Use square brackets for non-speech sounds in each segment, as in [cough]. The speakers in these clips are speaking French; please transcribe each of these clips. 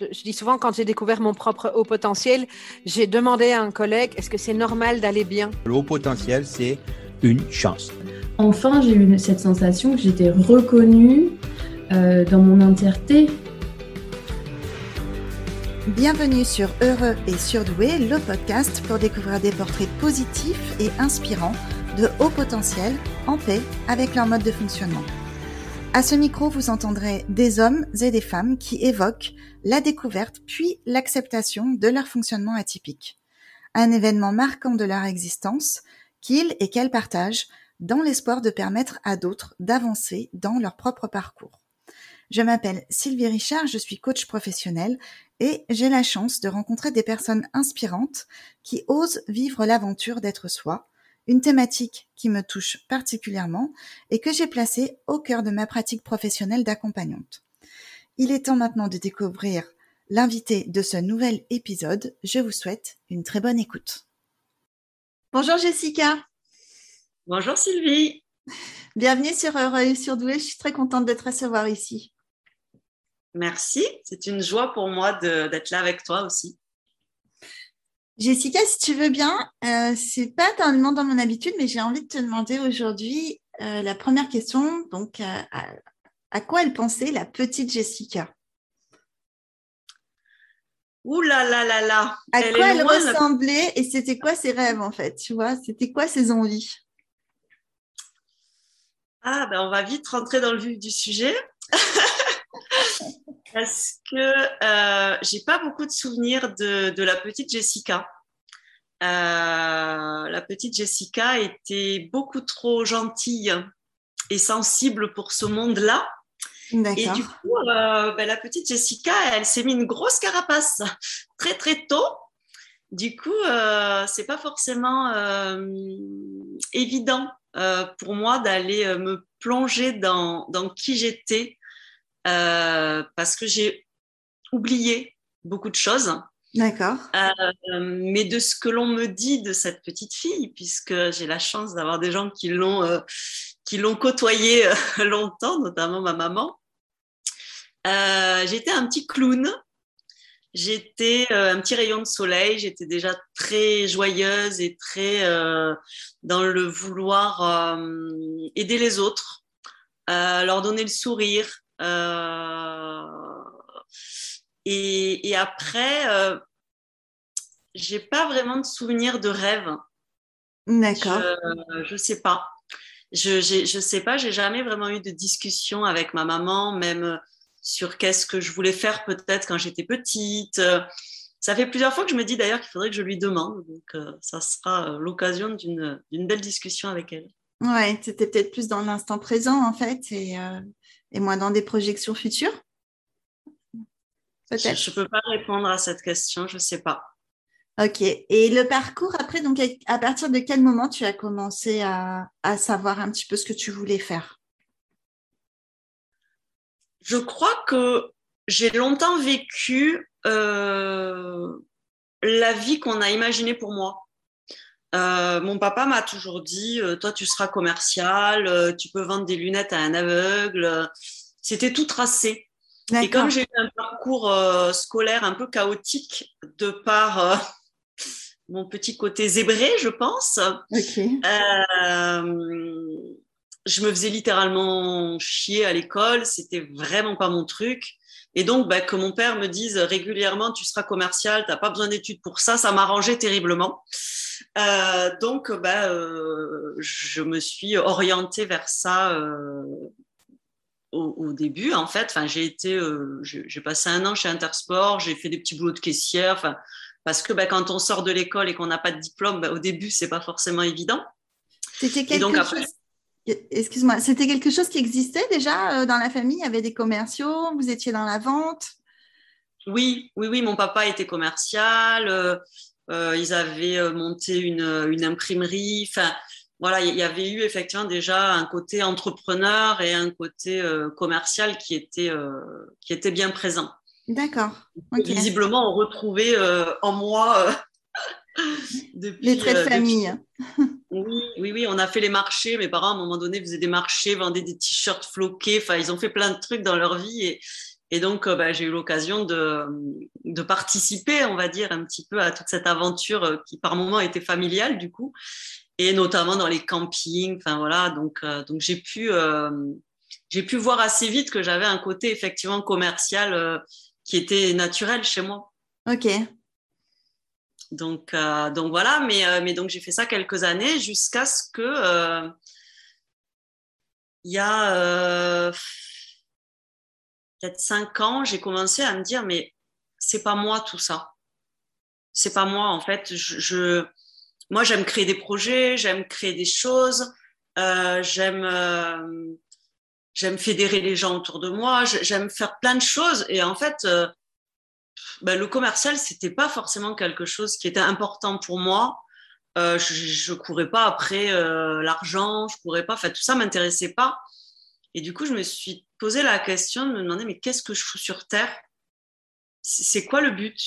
Je, dis souvent, quand j'ai découvert mon propre haut potentiel, j'ai demandé à un collègue, est-ce que c'est normal d'aller bien? Le haut potentiel, c'est une chance. Enfin, j'ai eu cette sensation que j'étais reconnue euh, dans mon entièreté. Bienvenue sur Heureux et Surdoué, le podcast pour découvrir des portraits positifs et inspirants de haut potentiel en paix avec leur mode de fonctionnement. À ce micro, vous entendrez des hommes et des femmes qui évoquent la découverte puis l'acceptation de leur fonctionnement atypique. Un événement marquant de leur existence qu'ils et qu'elles partagent dans l'espoir de permettre à d'autres d'avancer dans leur propre parcours. Je m'appelle Sylvie Richard, je suis coach professionnel et j'ai la chance de rencontrer des personnes inspirantes qui osent vivre l'aventure d'être soi, une thématique qui me touche particulièrement et que j'ai placée au cœur de ma pratique professionnelle d'accompagnante. Il est temps maintenant de découvrir l'invité de ce nouvel épisode. Je vous souhaite une très bonne écoute. Bonjour Jessica. Bonjour Sylvie. Bienvenue sur Heureux et Surdoué. Je suis très contente d'être recevoir ici. Merci. C'est une joie pour moi d'être là avec toi aussi. Jessica, si tu veux bien, euh, c'est pas tellement dans mon habitude, mais j'ai envie de te demander aujourd'hui euh, la première question. Donc, euh, à, quoi elle pensait la petite Jessica? Ouh là là là là À quoi elle ressemblait et c'était quoi ses rêves en fait Tu vois, c'était quoi ses envies? Ah ben on va vite rentrer dans le vif du sujet. [laughs] parce que euh, j'ai pas beaucoup de souvenirs de, de la petite Jessica. Euh, la petite Jessica était beaucoup trop gentille et sensible pour ce monde-là. Et du coup, euh, ben, la petite Jessica, elle s'est mis une grosse carapace [laughs] très très tôt. Du coup, euh, c'est pas forcément euh, évident pour moi d'aller me plonger dans, dans qui j'étais parce que j'ai oublié beaucoup de choses. D'accord. Euh, mais de ce que l'on me dit de cette petite fille, puisque j'ai la chance d'avoir des gens qui l'ont euh, qui l'ont côtoyée euh, [laughs] longtemps, notamment ma maman. Euh, j'étais un petit clown. J'étais un petit rayon de soleil. J'étais déjà très joyeuse et très dans le vouloir aider les autres, leur donner le sourire, euh, et, et, après, euh, j'ai pas vraiment de souvenir de rêve. D'accord. Je, je sais pas. Je, je sais pas, j'ai jamais vraiment eu de discussion avec ma maman, même sur qu'est-ce que je voulais faire peut-être quand j'étais petite. Ça fait plusieurs fois que je me dis d'ailleurs qu'il faudrait que je lui demande. Donc, euh, ça sera l'occasion d'une belle discussion avec elle. Ouais, c'était peut-être plus dans l'instant présent en fait. Et, euh, et moins dans des projections futures? Peut-être. Je ne peux pas répondre à cette question, je ne sais pas. Ok. Et le parcours après, donc à partir de quel moment tu as commencé à, à savoir un petit peu ce que tu voulais faire? Je crois que j'ai longtemps vécu euh, la vie qu'on a imaginée pour moi. Euh, mon papa m'a toujours dit, euh, toi tu seras commercial, euh, tu peux vendre des lunettes à un aveugle. C'était tout tracé. Et comme j'ai eu un parcours scolaire un peu chaotique de par [laughs] mon petit côté zébré, je pense, okay. je me faisais littéralement chier à l'école. C'était vraiment pas mon truc. Et donc, bah, que mon père me dise régulièrement, tu seras commercial, tu n'as pas besoin d'études pour ça, ça m'arrangeait terriblement. Euh, donc, euh, je me suis orientée vers ça euh, au, au, début, en fait. Enfin, j'ai été, j'ai passé un an chez Intersport, j'ai fait des petits boulots de caissière, enfin, parce que bah, quand on sort de l'école et qu'on n'a pas de diplôme, au début, c'est pas forcément évident. C'était quelque donc, après, chose Excuse-moi, c'était quelque chose qui existait déjà euh, dans la famille? Il y avait des commerciaux Vous étiez dans la vente? Oui, oui, oui. Mon papa était commercial. Euh, euh, ils avaient monté une, une imprimerie. Enfin, voilà, il y avait eu effectivement déjà un côté entrepreneur et un côté euh, commercial qui était, qui était bien présent. D'accord. Okay. Visiblement, on retrouvait en moi [laughs] depuis, les traits de famille. Depuis... [laughs] Oui, oui, oui, on a fait les marchés. Mes parents, à un moment donné, faisaient des marchés, vendaient des t-shirts floqués. Enfin, ils ont fait plein de trucs dans leur vie. Et, donc, bah, j'ai eu l'occasion de, participer, on va dire, un petit peu à toute cette aventure qui, par moments, était familiale, du coup, et notamment dans les campings. Enfin, voilà, donc, donc j'ai pu, j'ai pu voir assez vite que j'avais un côté, effectivement, commercial qui était naturel chez moi. Ok. Donc, donc voilà, mais, mais donc j'ai fait ça quelques années jusqu'à ce que il y a euh, peut-être cinq ans, j'ai commencé à me dire, mais c'est pas moi tout ça. C'est pas moi, en fait. Moi, j'aime créer des projets, j'aime créer des choses, euh, j'aime, euh, j'aime fédérer les gens autour de moi, j'aime faire plein de choses. Et en fait, ben, le commercial, c'était pas forcément quelque chose qui était important pour moi. Euh, je, ne courais pas après euh, l'argent, je courais pas, enfin tout ça m'intéressait pas. Et du coup, je me suis posé la question de me demander mais qu'est-ce que je fous sur terre? C'est quoi le but?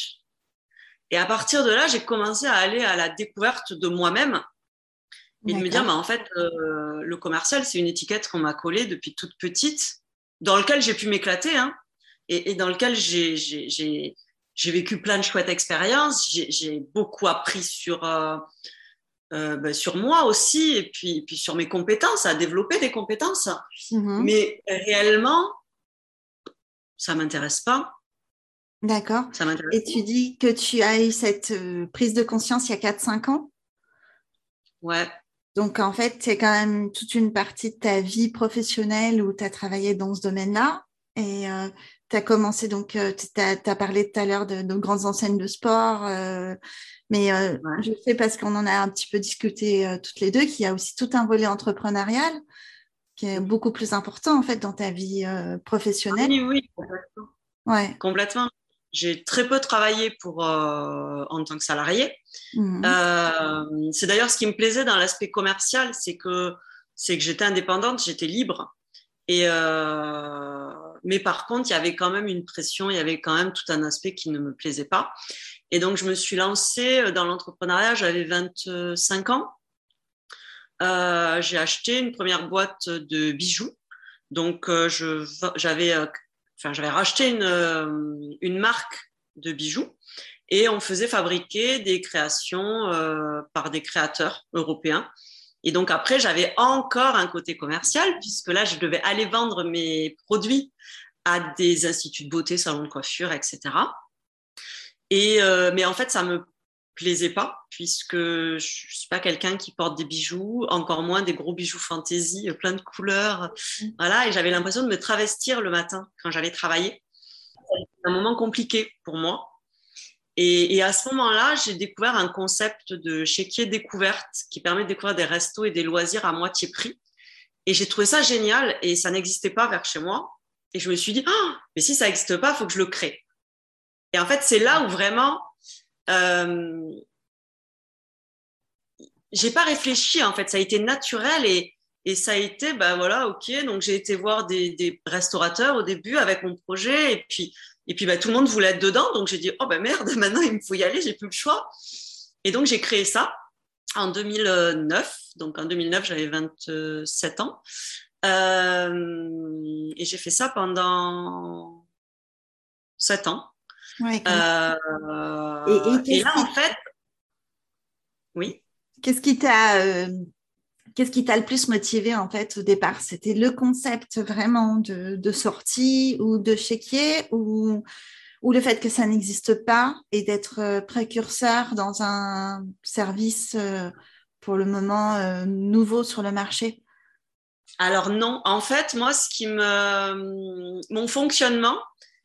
Et à partir de là, j'ai commencé à aller à la découverte de moi-même et de me dire mais en fait euh, le commercial c'est une étiquette qu'on m'a collée depuis toute petite, dans lequel j'ai pu m'éclater hein, et, et, dans lequel j'ai j'ai vécu plein de chouettes expériences, j'ai beaucoup appris sur euh, ben, sur moi aussi et puis, puis sur mes compétences, à développer des compétences. Mhm. Mais réellement, ça m'intéresse pas. D'accord. Et tu dis que tu as eu cette euh, prise de conscience il y a 4-5 ans? Ouais. Donc, en fait, c'est quand même toute une partie de ta vie professionnelle où tu as travaillé dans ce domaine-là. Et euh, tu as commencé, donc, tu as, parlé tout à l'heure de, de, grandes enseignes de sport, mais euh, je sais parce qu'on en a un petit peu discuté euh, toutes les deux qu'il y a aussi tout un volet entrepreneurial qui est beaucoup plus important en fait dans ta vie euh, professionnelle. oui, oui, complètement. Ouais. Complètement. J'ai très peu travaillé pour en tant que salarié. Mmh. c'est d'ailleurs ce qui me plaisait dans l'aspect commercial, c'est que c'est que j'étais indépendante, j'étais libre. Et mais par contre, il y avait quand même une pression, il y avait quand même tout un aspect qui ne me plaisait pas. Et donc, je me suis lancée euh, dans l'entrepreneuriat, j'avais 25 ans. Euh, j'ai acheté une première boîte de bijoux. Donc, euh, j'avais enfin, racheté une, une, marque de bijoux et on faisait fabriquer des créations par des créateurs européens. Et donc, après, j'avais encore un côté commercial puisque là, je devais aller vendre mes produits à des instituts de beauté, salons de coiffure, etc. Et, euh, mais en fait, ça me plaisait pas puisque je suis pas quelqu'un qui porte des bijoux, encore moins des gros bijoux fantaisie, euh, plein de couleurs. Mmh. Voilà, et j'avais l'impression de me travestir le matin quand j'allais travailler. C'était un moment compliqué pour moi. Et, à ce moment-là, j'ai découvert un concept de chéquier découverte qui permet de découvrir des restos et des loisirs à moitié prix. Et j'ai trouvé ça génial et ça n'existait pas vers chez moi. Et je me suis dit, oh, mais si ça n'existe pas, il faut que je le crée. Et en fait, c'est là où vraiment, euh, j'ai pas réfléchi. En fait, ça a été naturel et, et ça a été, ben voilà, ok. Donc j'ai été voir des, des, restaurateurs au début avec mon projet et puis et puis bah, tout le monde voulait être dedans. Donc j'ai dit, oh ben merde, [laughs] maintenant il me faut y aller, j'ai plus le choix. Et donc j'ai créé ça en 2009. Donc en 2009, j'avais 27 ans. Euh, et j'ai fait ça pendant 7 ans. Euh, et, là, en fait, oui. Qu'est-ce qui t'a euh, qu'est-ce qui t'a le plus motivé en fait au départ? C'était le concept vraiment de, sortie ou de chéquier ou, ou le fait que ça n'existe pas et d'être euh, précurseur dans un service pour le moment nouveau sur le marché? Alors non, en fait, moi, ce qui me, mon fonctionnement,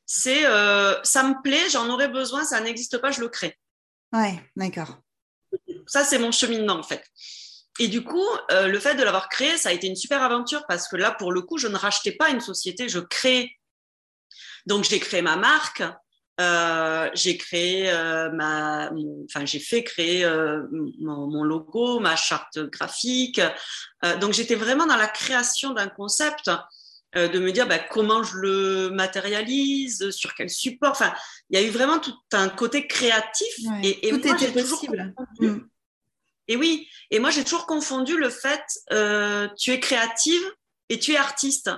c'est euh, ça me plaît, j'en aurais besoin, ça n'existe pas, je le crée. Ouais, d'accord. Ça, c'est mon cheminement en fait. Et du coup, euh, le fait de l'avoir créé, ça a été une super aventure parce que là, pour le coup, je ne rachetais pas une société, je crée. Donc, j'ai créé ma marque, euh, j'ai créé ma, enfin, j'ai fait créer mon, logo, ma charte graphique. donc, j'étais vraiment dans la création d'un concept euh, de me dire bah, comment je le matérialise, sur quel support. Enfin, il y a eu vraiment tout un côté créatif. et, tout était possible. Et oui, et moi j'ai toujours confondu le fait, euh, tu es créative et tu es artiste.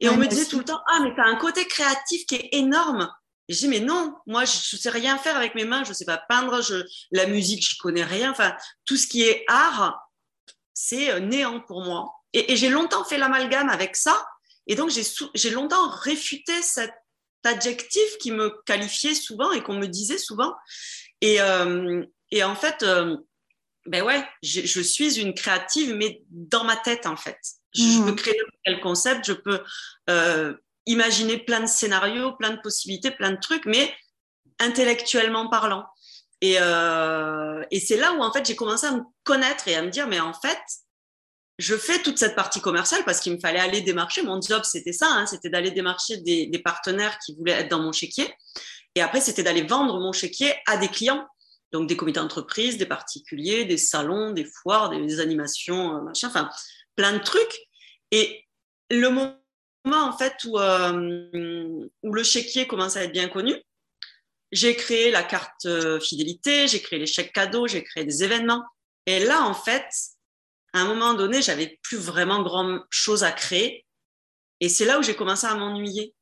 Et on me disait tout le temps, ah, mais tu as un côté créatif qui est énorme. Et je dis, mais non, moi, je ne sais rien faire avec mes mains, je ne sais pas peindre, je, la musique, je connais rien. Enfin, tout ce qui est art, c'est néant pour moi. Et, et j'ai longtemps fait l'amalgame avec ça. Et donc, j'ai longtemps réfuté cet adjectif qui me qualifiait souvent et qu'on me disait souvent. Et, euh, et en fait, euh, ben ouais, je, je, suis une créative, mais dans ma tête, en fait. Je, je peux mmh. créer quel concept, je peux euh, imaginer plein de scénarios, plein de possibilités, plein de trucs, mais intellectuellement parlant. Et, euh, et c'est là où, en fait, j'ai commencé à me connaître et à me dire, mais en fait, je fais toute cette partie commerciale parce qu'il me fallait aller démarcher. Mon job, c'était ça, hein, c'était d'aller démarcher des, des, partenaires qui voulaient être dans mon chéquier. Et après, c'était d'aller vendre mon chéquier à des clients. Donc, des comités d'entreprise, des particuliers, des salons, des foires, des, animations, euh, machin, enfin, plein de trucs. Et le moment, en fait, où, euh, où le chéquier commence à être bien connu, j'ai créé la carte euh, fidélité, j'ai créé les chèques cadeaux, j'ai créé des événements. Et là, en fait, à un moment donné, j'avais plus vraiment grand chose à créer. Et c'est là où j'ai commencé à m'ennuyer.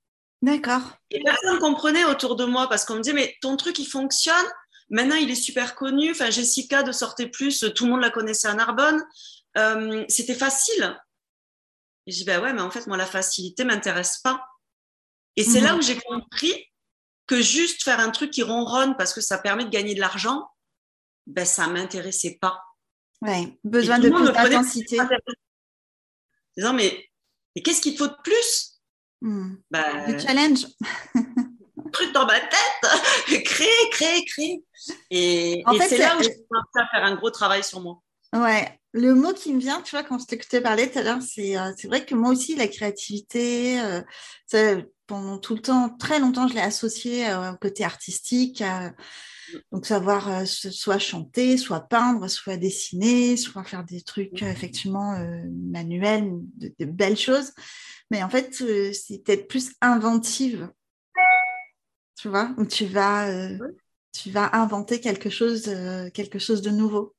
D'accord. Et personne ne comprenait autour de moi parce qu'on me disait, mais ton truc, il fonctionne. Maintenant, il est super connu. Enfin, Jessica de Sortez Plus, tout le monde la connaissait à Narbonne. Euh, c'était facile. Et je dis, ben ouais, mais en fait, moi, la facilité m'intéresse pas. Et c'est là mhm. où j'ai compris que juste faire un truc qui ronronne parce que ça permet de gagner de l'argent, ben, ça m'intéressait pas. Ouais, besoin de plus d'intensité. Disant, mais, mais qu'est-ce qu'il te faut de plus? Hmm. bah, Le challenge. [laughs] truc dans ma tête, [laughs] créer, créer, créer. Et, et c'est là où j'ai commencé à faire un gros travail sur moi. Ouais, le mot qui me vient, tu vois, quand je t'écoutais parler tout à l'heure, c'est euh, vrai que moi aussi, la créativité, euh, pendant tout le temps, très longtemps, je l'ai associé euh, au côté artistique. Donc, savoir euh, soit chanter, soit peindre, soit dessiner, soit faire des trucs euh, effectivement euh, manuels, de, belles choses. Mais en fait, c'est peut-être plus inventive. Tu vois, où tu vas, tu vas inventer quelque chose, quelque chose de nouveau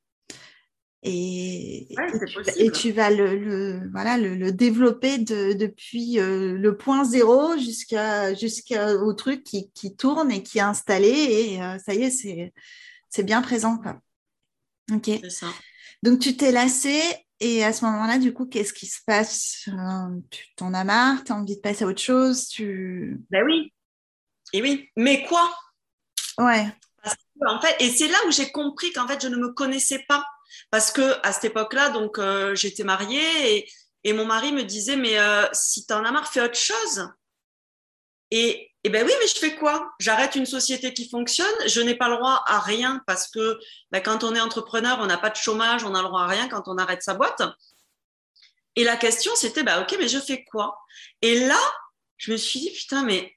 et, et, tu, vas le, voilà, le, développer depuis euh, le point zéro jusqu'à jusqu'au truc qui, qui, tourne et qui est installé et euh, ça y est, c'est bien présent. Quoi. Ok. Ça. Donc tu t'es lassé et à ce moment-là, du coup, qu'est-ce qui se passe? Euh, Tu t'en as marre Tu as envie de passer à autre chose tu... Ben oui. Et oui. Mais quoi? Ouais. en fait, et c'est là où j'ai compris qu'en fait, je ne me connaissais pas. Parce que à cette époque-là, donc euh, j'étais mariée et, et, mon mari me disait mais euh, si tu en as marre, fais autre chose. Et, et ben oui, mais je fais quoi? J'arrête une société qui fonctionne, je n'ai pas le droit à rien parce que ben, quand on est entrepreneur, on n'a pas de chômage, on n'a le droit à rien quand on arrête sa boîte. Et la question, c'était, bah, ok, mais je fais quoi? Et là, je me suis dit, putain, mais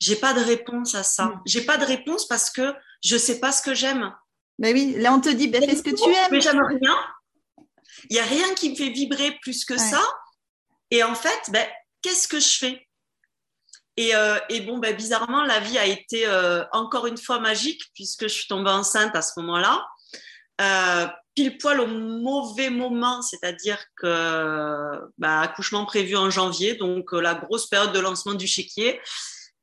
j'ai pas de réponse à ça. Hmm. J'ai pas de réponse parce que je sais pas ce que j'aime. Ben oui, là on te dit, ben, fais ce que tu aimes. Mais j'aime rien. Il n'y a rien qui me fait vibrer plus que ça. Et en fait, ben, qu'est-ce que je fais? Et, euh, et, bon, ben, bizarrement, la vie a été euh, encore une fois magique puisque je suis tombée enceinte à ce moment-là. Euh, pile poil au mauvais moment, c'est-à-dire que bah, accouchement prévu en janvier, donc la grosse période de lancement du chéquier.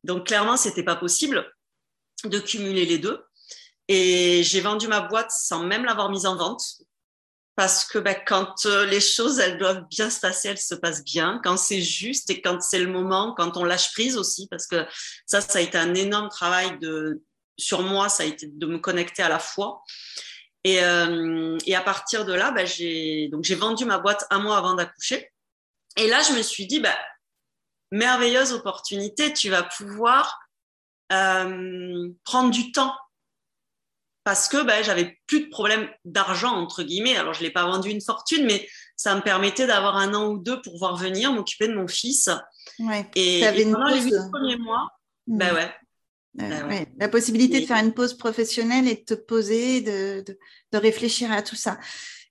Donc clairement, c'était pas possible de cumuler les deux. Et j'ai vendu ma boîte sans même l'avoir mise en vente. Parce que ben, quand euh, les choses, elles doivent bien se passer, elles se passent bien. Quand c'est juste et quand c'est le moment, quand on lâche prise aussi, parce que ça, ça a été un énorme travail de, sur moi, ça a été de me connecter à la foi. Et, euh, et à partir de là, ben, j'ai vendu ma boîte un mois avant d'accoucher. Et là, je me suis dit, ben, merveilleuse opportunité, tu vas pouvoir euh, prendre du temps parce que ben, j'avais plus de problème d'argent, entre guillemets. Alors, je ne l'ai pas vendu une fortune, mais ça me permettait d'avoir un an ou deux pour voir venir, m'occuper de mon fils. Ouais. Et, pendant les huit premiers mois, mmh. ben ouais. Ben ouais. La possibilité de faire une pause professionnelle et de te poser, de, de, de réfléchir à tout ça.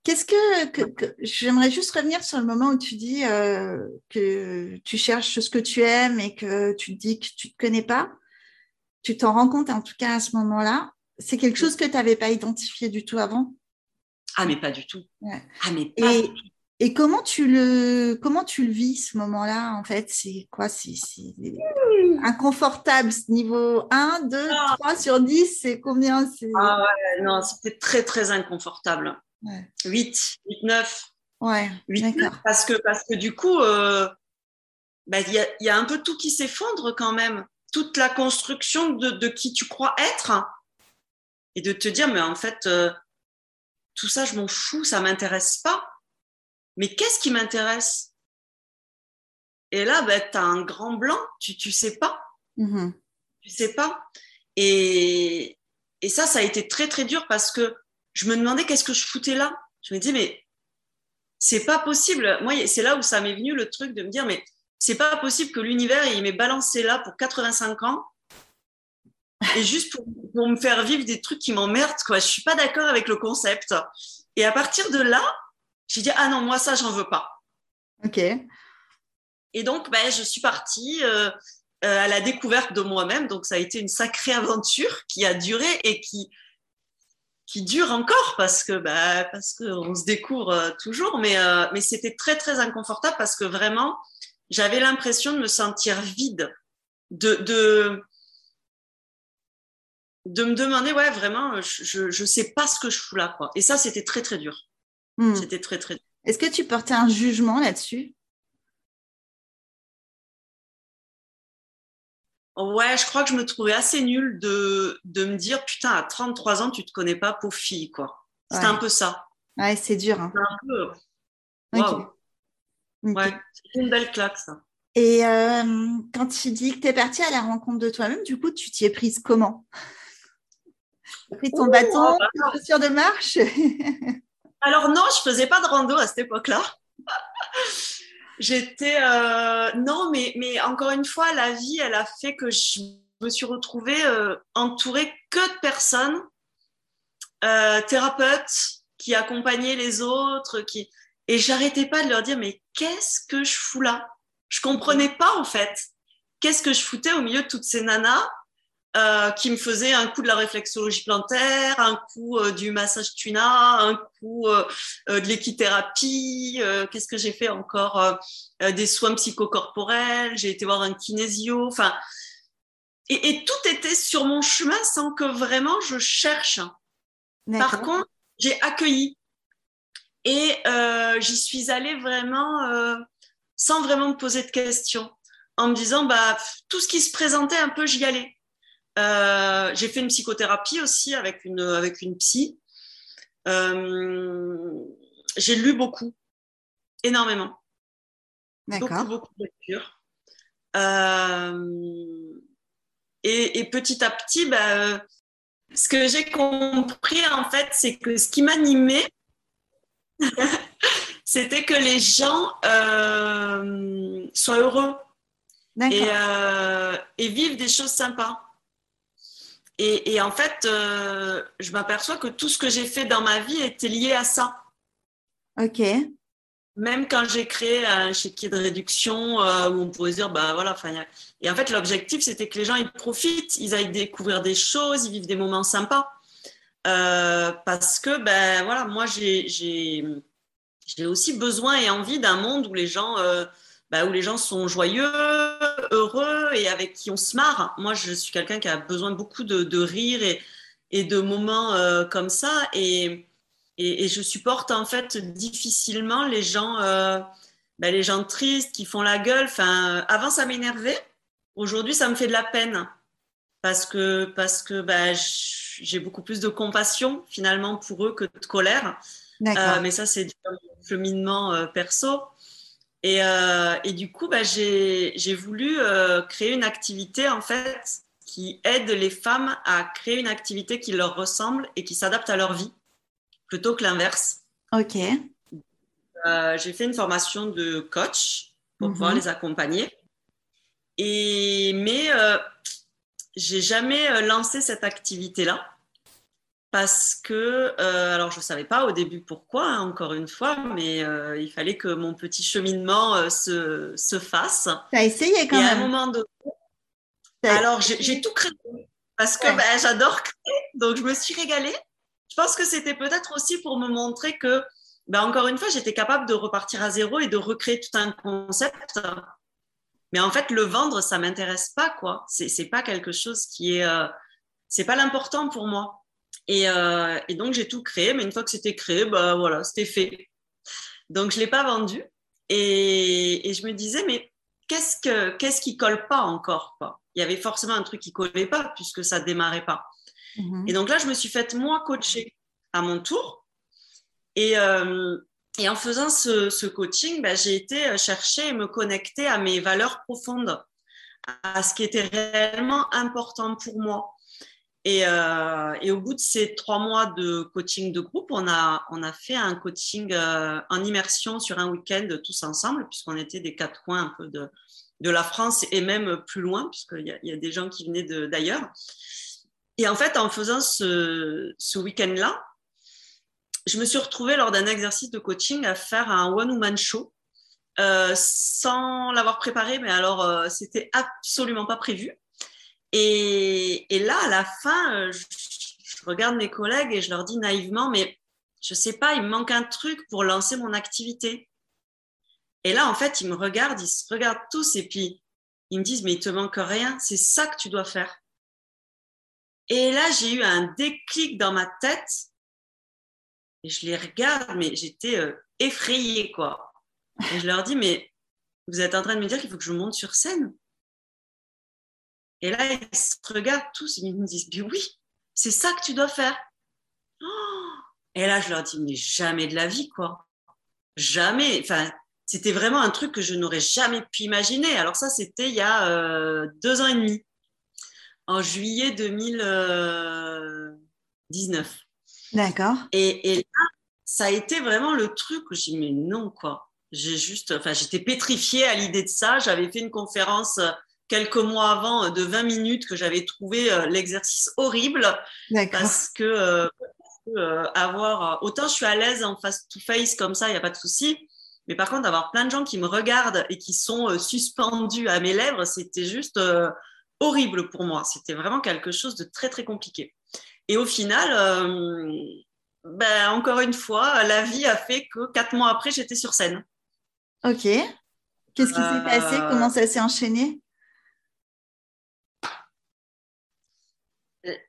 Qu'est-ce que, que, j'aimerais juste revenir sur le moment où tu dis euh, que tu cherches ce que tu aimes et que tu te dis que tu ne te connais pas. Tu t'en rends compte en tout cas à ce moment-là. C'est quelque chose que tu n'avais pas identifié du tout avant? Ah, mais pas du tout. Ouais. Ah, mais pas et, du tout. Et comment tu le, comment tu le vis ce moment-là en fait? C'est quoi? C'est inconfortable. Niveau 1, 2, 3 sur 10, c'est combien? Ah ouais, non, c'était très très inconfortable. 8, 8, 9. Ouais, 8, 9, parce que, parce que du coup, euh, bah, il y, a, y, a, un peu tout qui s'effondre quand même. Toute la construction de, de, qui tu crois être et de te dire, mais en fait, euh, tout ça, je m'en fous, ça m'intéresse pas. Mais qu'est-ce qui m'intéresse? Et là, bah, tu as un grand blanc, tu ne sais pas. Mm-hmm. Tu sais pas. Et, et ça, ça a été très, très dur parce que je me demandais qu'est-ce que je foutais là. Je me dis, mais c'est pas possible. Moi, c'est là où ça m'est venu le truc de me dire, mais c'est pas possible que l'univers, il m'ait balancé là pour 85 ans et juste pour, pour, me faire vivre des trucs qui m'emmerdent, quoi. Je suis pas d'accord avec le concept. Et à partir de là, j'ai dit, ah non, moi, ça, j'en veux pas. OK. Et donc, ben, je suis partie euh, euh, à la découverte de moi-même. Donc, ça a été une sacrée aventure qui a duré et qui, qui dure encore parce que bah, parce qu'on se découvre euh, toujours. Mais, euh, mais c'était très, très inconfortable parce que vraiment, j'avais l'impression de me sentir vide, de, de, de me demander, ouais, vraiment, je ne sais pas ce que je fous là. Quoi. Et ça, c'était très, très dur. Hmm. C'était très, très dur. Est-ce que tu portais un jugement là-dessus? Ouais, je crois que je me trouvais assez nulle de, de me dire, putain, à 33 ans, tu te connais pas, pauvre fille, quoi. C'était Ouais. un peu ça. Ouais, c'est dur. hein. Un peu, waouh. Ok. Ouais, c'était une belle claque, ça. Et euh, quand tu dis que tu es partie à la rencontre de toi-même, du coup, tu t'y es prise comment? Tu as pris ton bâton, bah tes chaussures de marche? [laughs] Alors non, je faisais pas de rando à cette époque-là. J'étais euh, non, mais mais encore une fois, la vie, elle a fait que je me suis retrouvée euh, entourée que de personnes euh, thérapeutes qui accompagnaient les autres, qui et j'arrêtais pas de leur dire mais qu'est-ce que je fous là? Je comprenais pas en fait. Qu'est-ce que je foutais au milieu de toutes ces nanas? Euh, qui me faisaient un coup de la réflexologie plantaire, un coup euh, du massage tuna, un coup euh, de l'équithérapie. Qu'est-ce que j'ai fait encore Des soins psychocorporels. J'ai été voir un kinésio. Enfin, et, et tout était sur mon chemin sans que vraiment je cherche. Par contre, j'ai accueilli et j'y suis allée vraiment sans vraiment me poser de questions, en me disant bah tout ce qui se présentait un peu, j'y allais. Euh, j'ai fait une psychothérapie aussi avec une avec une psy. Euh, j'ai lu beaucoup, énormément, beaucoup D'accord. beaucoup de lectures. Euh, et, et petit à petit, bah, ce que j'ai compris en fait, c'est que ce qui m'animait, [laughs] c'était que les gens soient heureux et vivent des choses sympas. Et, et en fait, euh, je m'aperçois que tout ce que j'ai fait dans ma vie était lié à ça. Ok. Même quand j'ai créé un chéquier de réduction euh, où on pourrait se dire, bah voilà, a- et en fait, l'objectif, c'était que les gens, ils profitent, ils aillent découvrir des choses, ils vivent des moments sympas. Euh, parce que, ben voilà, moi, j'ai aussi besoin et envie d'un monde où les gens, ben, où les gens sont joyeux, heureux et avec qui on se marre. Moi, je suis quelqu'un qui a besoin beaucoup de, de rire et, et de moments euh, comme ça. Et, et, et je supporte en fait difficilement les gens, euh, ben, les gens tristes qui font la gueule. Enfin, avant, ça m'énervait. Aujourd'hui, ça me fait de la peine parce que, parce que ben, j'ai beaucoup plus de compassion finalement pour eux que de colère. Euh, mais ça, c'est du cheminement euh, perso. Et, euh, et du coup, bah, j'ai voulu euh, créer une activité en fait qui aide les femmes à créer une activité qui leur ressemble et qui s'adapte à leur vie plutôt que l'inverse. ok. Euh, j'ai fait une formation de coach pour Mhm. pouvoir les accompagner. Et, mais j'ai jamais lancé cette activité-là parce que, euh, alors je ne savais pas au début pourquoi, hein, encore une fois, mais euh, il fallait que mon petit cheminement euh, se, se fasse. Tu as essayé quand Et à un même. moment donné, alors j'ai tout créé parce que Ouais. ben, j'adore créer, donc je me suis régalée. Je pense que c'était peut-être aussi pour me montrer que ben encore une fois, j'étais capable de repartir à zéro et de recréer tout un concept. Mais en fait, le vendre, ça m'intéresse pas, quoi. C'est, pas quelque chose qui est, c'est pas l'important pour moi. Et, euh, et donc j'ai tout créé, mais une fois que c'était créé, ben voilà, c'était fait. Donc je l'ai pas vendu. Et, et je me disais, mais qu'est-ce que, qu'est-ce qui colle pas encore, quoi? Il y avait forcément un truc qui collait pas puisque ça démarrait pas. Mhm. Et donc là, je me suis faite moi coacher à mon tour. Et, euh, et en faisant ce, ce coaching, ben, j'ai été chercher et me connecter à mes valeurs profondes, à ce qui était réellement important pour moi. Et, euh, et au bout de ces trois mois de coaching de groupe, on a, on a fait un coaching euh, en immersion sur un week-end tous ensemble, puisqu'on était des quatre coins un peu de, de la France et même plus loin, puisqu'il y a, y a des gens qui venaient d'ailleurs. Et en fait, en faisant ce, ce week-end-là, je me suis retrouvée lors d'un exercice de coaching à faire un one-woman show euh, sans l'avoir préparé, mais alors c'était absolument pas prévu. Et, là, à la fin, je, je regarde mes collègues et je leur dis naïvement, mais je sais pas, il me manque un truc pour lancer mon activité. Et là, en fait, ils me regardent, ils se regardent tous et puis ils me disent, mais il te manque rien, c'est ça que tu dois faire. Et là, j'ai eu un déclic dans ma tête. Et je les regarde, mais j'étais euh, effrayée, quoi. Et je leur dis, mais vous êtes en train de me dire qu'il faut que je monte sur scène? Et là, ils se regardent tous et ils me disent, mais oui, c'est ça que tu dois faire. Oh et là, je leur dis, mais jamais de la vie, quoi. Jamais. Enfin, c'était vraiment un truc que je n'aurais jamais pu imaginer. Alors ça, c'était il y a euh, deux ans et demi en juillet 2019. D'accord. Et, et là, ça a été vraiment le truc où j'ai dit, mais non, quoi. J'ai juste, enfin, j'étais pétrifiée à l'idée de ça. J'avais fait une conférence euh, quelques mois avant euh, de 20 minutes que j'avais trouvé euh, l'exercice horrible parce que, euh, avoir, autant je suis à l'aise en face to face comme ça, il n'y a pas de souci. Mais par contre, avoir plein de gens qui me regardent et qui sont euh, suspendus à mes lèvres, c'était juste euh, horrible pour moi. C'était vraiment quelque chose de très, très compliqué. Et au final, ben, encore une fois, la vie a fait que quatre mois après, j'étais sur scène. Ok. Qu'est-ce qui s'est passé? Comment ça s'est enchaîné?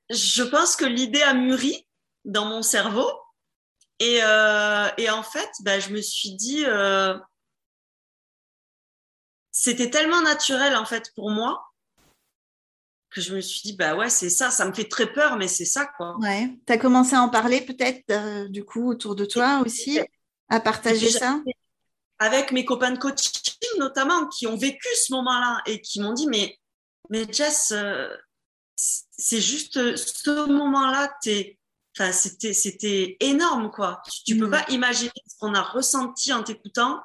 Je pense que l'idée a mûri dans mon cerveau. Et, euh, et en fait, ben, je me suis dit, euh, c'était tellement naturel en fait pour moi que je me suis dit, bah ouais, c'est ça. Ça me fait très peur, mais c'est ça, quoi. Ouais. Tu as commencé à en parler peut-être euh, du coup autour de toi aussi, à partager ça? Avec mes copains de coaching notamment qui ont vécu ce moment-là et qui m'ont dit mais mais Jess euh, c'est juste ce moment-là t'es enfin c'était énorme quoi tu, tu peux Mm. pas imaginer ce qu'on a ressenti en t'écoutant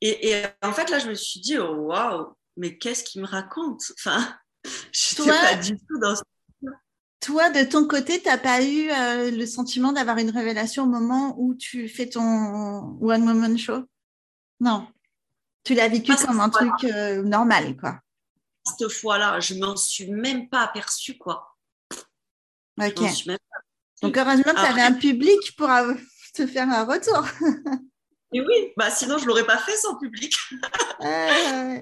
et, et en fait là je me suis dit oh waouh mais qu'est-ce qu'il me raconte? Enfin [laughs] je Toi- pas du tout dans ce Toi, de ton côté, tu n'as pas eu euh, le sentiment d'avoir une révélation au moment où tu fais ton One Woman Show? Non. Tu l'as vécu comme un truc euh, normal, quoi. Cette fois-là je m'en suis même pas aperçue quoi Ok. Même Donc, heureusement que tu avais un public pour te faire un retour. [laughs] et oui bah sinon je l'aurais pas fait sans public Euh,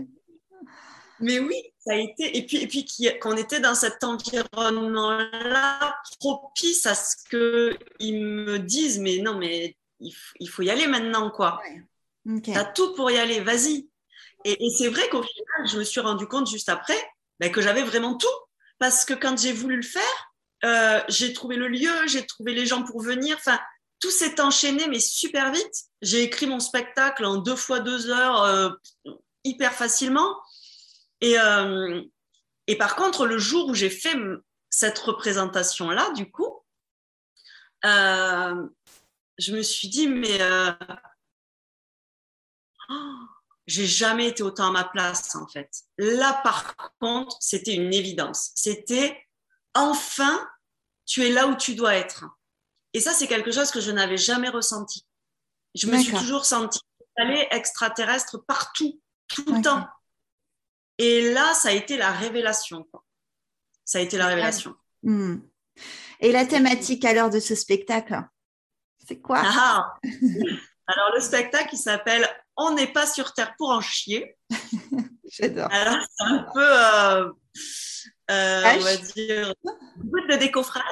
Mais oui, ça a été. Et puis, et puis qu'on était dans cet environnement-là propice à ce qu'ils me disent Mais non, mais il, faut y aller maintenant, quoi. ok. T'as tout pour y aller, vas-y. Et, c'est vrai qu'au final, je me suis rendu compte juste après ben, que j'avais vraiment tout. Parce que quand j'ai voulu le faire, euh, j'ai trouvé le lieu, j'ai trouvé les gens pour venir. Enfin, tout s'est enchaîné, mais super vite. J'ai écrit mon spectacle en deux fois deux heures, euh, hyper facilement. Et, euh, et par contre, le jour où j'ai fait cette représentation-là, du coup, je me suis dit, mais oh, j'ai jamais été autant à ma place, en fait. Là, par contre, c'était une évidence. C'était enfin, tu es là où tu dois être. Et ça, c'est quelque chose que je n'avais jamais ressenti. Je me suis toujours sentie allée extraterrestre partout, tout le temps. Et là, ça a été la révélation. quoi. Ça a été la révélation. Hmm. Et la thématique alors de ce spectacle C'est quoi? Ah. Alors, le spectacle, il s'appelle On n'est pas sur Terre pour en chier. [laughs] J'adore. Alors, c'est un peu, euh, euh, on va dire, beaucoup de décoffrage,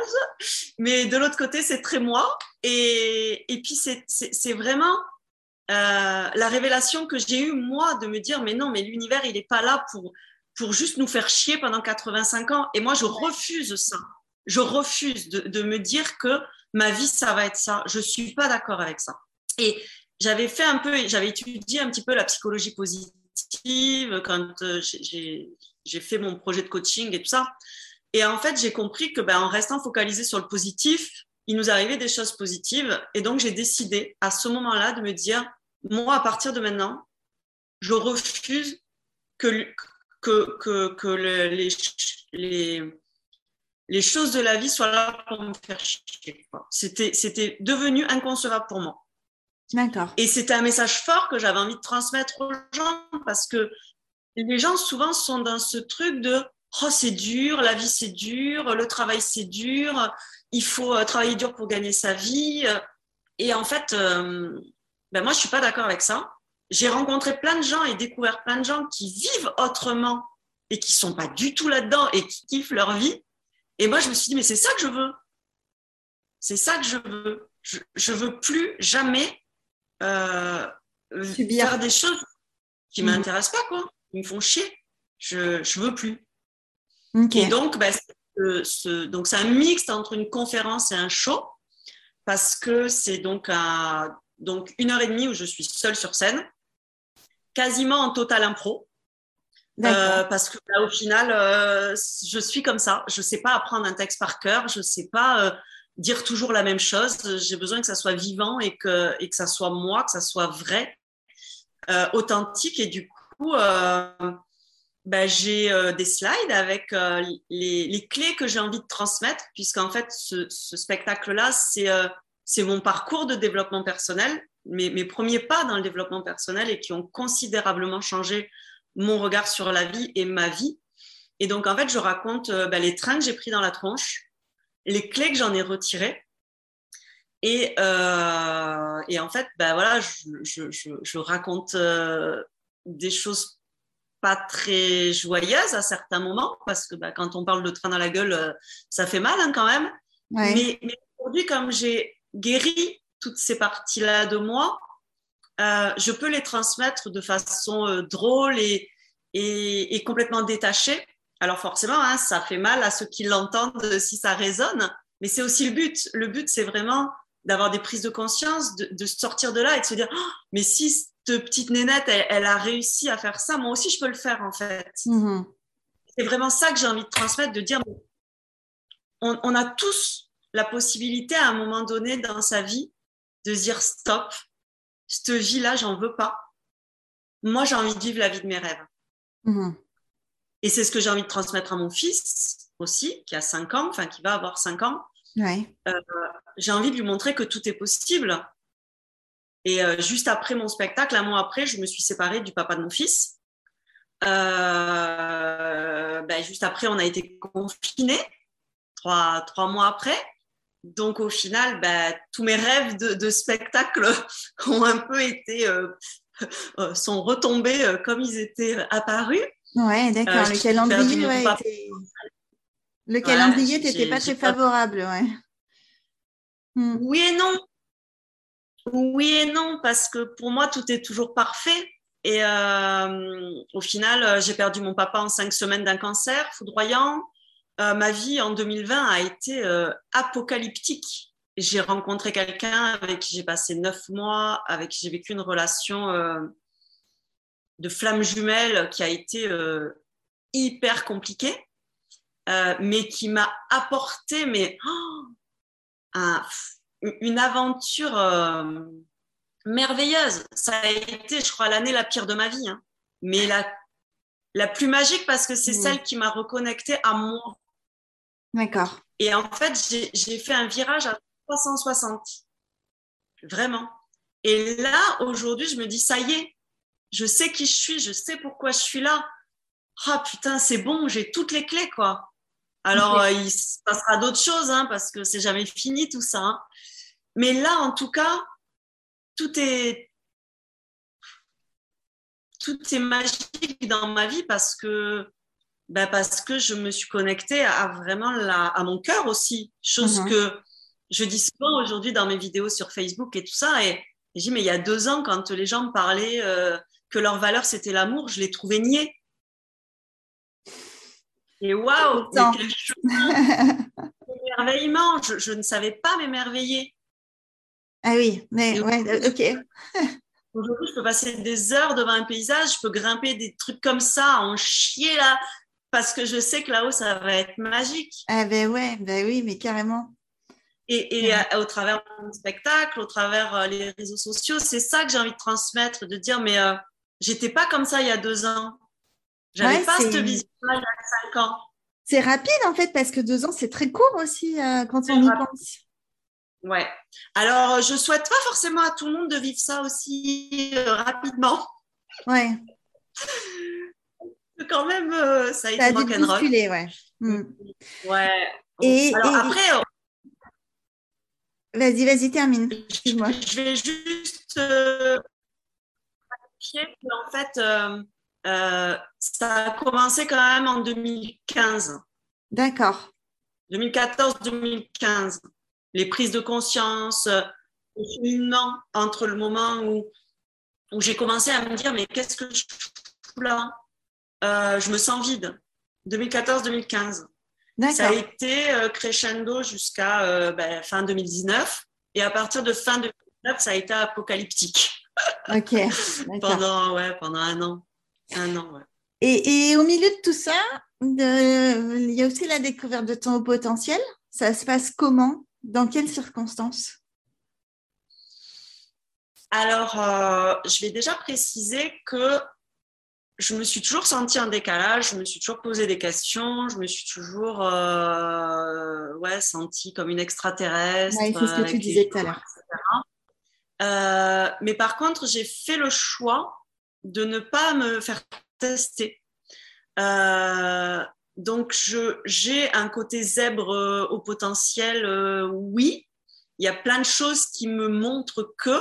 mais de l'autre côté, c'est très moi. Et, et puis, c'est vraiment euh, la révélation que j'ai eue, moi, de me dire, mais non, mais l'univers, il n'est pas là pour, pour juste nous faire chier pendant 85 ans. Et moi, je refuse ça. Je refuse de, de me dire que ma vie, ça va être ça. Je ne suis pas d'accord avec ça. Et j'avais fait un peu, j'avais étudié un petit peu la psychologie positive quand euh, j'ai fait mon projet de coaching et tout ça. Et en fait, j'ai compris que ben, en restant focalisé sur le positif, il nous arrivait des choses positives. Et donc, j'ai décidé à ce moment-là de me dire, moi, à partir de maintenant, je refuse que, les, les choses de la vie soient là pour me faire chier. C'était devenu inconcevable pour moi. D'accord. Et c'était un message fort que j'avais envie de transmettre aux gens parce que les gens souvent sont dans ce truc de oh c'est dur, la vie c'est dur, le travail c'est dur, il faut euh, travailler dur pour gagner sa vie. Et en fait, euh, ben moi je suis pas d'accord avec ça. J'ai rencontré plein de gens et découvert plein de gens qui vivent autrement et qui sont pas du tout là-dedans et qui kiffent leur vie. Et moi je me suis dit mais c'est ça que je veux. C'est ça que je veux. Je, je veux plus jamais euh, faire des choses qui ne mhm. m'intéressent pas, quoi. Ils me font chier. Je ne veux plus. Et donc, bah, ce, donc, c'est un mix entre une conférence et un show, parce que c'est donc, un, donc une heure et demie où je suis seule sur scène, quasiment en total impro. Euh, parce que là, au final, euh, je suis comme ça. Je ne sais pas apprendre un texte par cœur. Je ne sais pas euh, dire toujours la même chose. J'ai besoin que ça soit vivant et que, et que ça soit moi, que ça soit vrai, euh, authentique. Et du coup, euh, ben, j'ai euh, des slides avec les, les, clés que j'ai envie de transmettre, puisqu'en fait, ce, ce spectacle-là, c'est c'est mon parcours de développement personnel, mes, mes, premiers pas dans le développement personnel et qui ont considérablement changé mon regard sur la vie et ma vie. Et donc, en fait, je raconte ben, les trains que j'ai pris dans la tronche, les clés que j'en ai retirées. Et, euh, et, en fait, ben voilà, je, je, je, raconte euh, des choses pas très joyeuses à certains moments, parce que ben, quand on parle de train dans la gueule, euh, ça fait mal hein, quand même. Mais, mais aujourd'hui, comme j'ai guéri toutes ces parties-là de moi, je peux les transmettre de façon drôle et, et, et complètement détachée. Alors forcément, hein, ça fait mal à ceux qui l'entendent si ça résonne, mais c'est aussi le but. Le but, c'est vraiment d'avoir des prises de conscience, de, sortir de là et de se dire, oh, mais si cette petite nénette, elle, a réussi à faire ça, moi aussi, je peux le faire en fait. Mm-hmm. C'est vraiment ça que j'ai envie de transmettre, de dire, on, on, a tous la possibilité à un moment donné dans sa vie de dire, stop, cette vie-là, j'en veux pas. Moi, j'ai envie de vivre la vie de mes rêves. Mm-hmm. Et c'est ce que j'ai envie de transmettre à mon fils aussi, qui a 5 ans, enfin qui va avoir 5 ans. Euh, j'ai envie de lui montrer que tout est possible. Et euh, juste après mon spectacle, un mois après, je me suis séparée du papa de mon fils. Euh, ben, juste après, on a été confinés, trois, trois mois après. Donc au final, ben, tous mes rêves de, de, spectacle [laughs] ont un peu été, [laughs] sont retombés comme ils étaient apparus. Ouais, d'accord. le calendrier, ouais, était... le calendrier n'était pas très favorable, ouais. Hmm. Oui et non. Oui et non, parce que pour moi, tout est toujours parfait. Et euh, au final, euh, j'ai perdu mon papa en cinq semaines d'un cancer foudroyant. Euh, ma vie en 2020 a été apocalyptique. J'ai rencontré quelqu'un avec qui j'ai passé neuf mois, avec qui j'ai vécu une relation de flamme jumelle qui a été euh, hyper compliqué, euh, mais qui m'a apporté mais, oh, une aventure euh, merveilleuse. Ça a été, je crois, l'année la pire de ma vie, hein. mais la, la plus magique parce que c'est celle qui m'a reconnecté à moi. D'accord. Et en fait, j'ai fait un virage à 360. Vraiment. Et là, aujourd'hui, je me dis, ça y est, je sais qui je suis, je sais pourquoi je suis là. Ah putain, c'est bon, j'ai toutes les clés, quoi. Alors, euh, il se passera d'autres choses, hein, parce que c'est jamais fini tout ça. Hein. mais là, en tout cas, tout est, tout est magique dans ma vie parce que, ben parce que je me suis connectée à vraiment la, à mon cœur aussi, chose Mhm. que je dis souvent aujourd'hui dans mes vidéos sur Facebook et tout ça. Et, et je dis, mais il y a deux ans, quand les gens me parlaient euh, que leur valeur c'était l'amour, je les trouvais niais. Et waouh, quel chose [laughs] d'émerveillement je, je ne savais pas m'émerveiller. ah oui, mais ouais, ok. Aujourd'hui, je peux passer des heures devant un paysage, je peux grimper des trucs comme ça, en chier là, parce que je sais que là-haut, ça va être magique. Ah ben ouais, ben oui, mais carrément. Et, et Ouais. à- au travers mon spectacle, au travers euh, les réseaux sociaux, c'est ça que j'ai envie de transmettre, de dire, mais euh, j'étais pas comme ça il y a deux ans. J'avais Ouais, pas cette vision-là il y a cinq ans. C'est rapide en fait parce que deux ans c'est très court aussi euh, quand on y pense. Ouais. Alors, je souhaite pas forcément à tout le monde de vivre ça aussi euh, rapidement. Ouais, [laughs] Quand même, euh, ça a été rock'n'roll. ouais. Hmm. Ouais. Et- Alors et- après, Vas-y, vas-y, termine. je, Excuse-moi. je vais juste euh, clarifier que, en fait, euh, euh, ça a commencé quand même en 2015. D'accord. 2014-2015, les prises de conscience, euh, le cheminement entre le moment où, où j'ai commencé à me dire mais qu'est-ce que je fous là? Euh, Je me sens vide. 2014-2015. Ça a été euh, crescendo jusqu'à euh, ben, fin 2019. Et à partir de fin 2019, ça a été apocalyptique [laughs] Ok. Pendant, ouais, pendant un an. Un an, ouais. Et, et au milieu de tout ça, de- il y a aussi la découverte de ton haut potentiel. Ça se passe comment? Dans quelles circonstances? Alors, euh, je vais déjà préciser que je me suis toujours sentie en décalage, je me suis toujours posé des questions, je me suis toujours euh, ouais, sentie comme une extraterrestre. Ouais, c'est ce que avec tu disais tout à l'heure. Euh, mais par contre, j'ai fait le choix de ne pas me faire tester. Euh, donc, j'ai un côté zèbre euh, au potentiel, euh, oui. Il y a plein de choses qui me montrent que,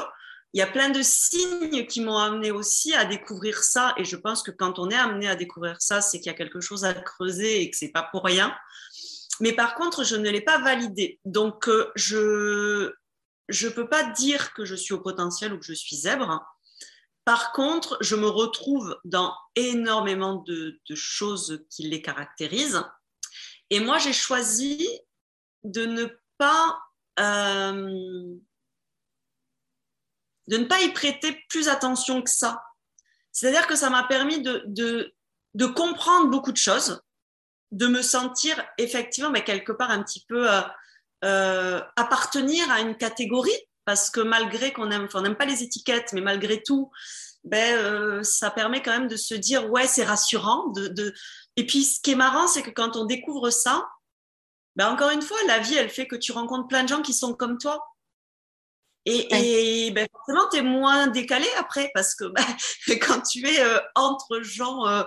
il y a plein de signes qui m'ont amené aussi à découvrir ça. Et je pense que quand on est amené à découvrir ça, c'est qu'il y a quelque chose à creuser et que c'est pas pour rien. Mais par contre, je ne l'ai pas validé. Donc, je je peux pas dire que je suis au potentiel ou que je suis zèbre. Par contre, je me retrouve dans énormément de, choses qui les caractérisent. Et moi, j'ai choisi de ne pas euh, de ne pas y prêter plus attention que ça. C'est-à-dire que ça m'a permis de, de, de comprendre beaucoup de choses, de me sentir effectivement mais quelque part un petit peu euh, euh, appartenir à une catégorie, parce que malgré qu'on aime, enfin, on n'aime pas les étiquettes, mais malgré tout, ben, euh, ça permet quand même de se dire ouais c'est rassurant. De, de... Et puis ce qui est marrant, c'est que quand on découvre ça, ben, encore une fois, la vie, elle fait que tu rencontres plein de gens qui sont comme toi. Et, et ben, forcément, tu es moins décalé après parce que ben, [laughs] quand tu es euh, entre gens euh,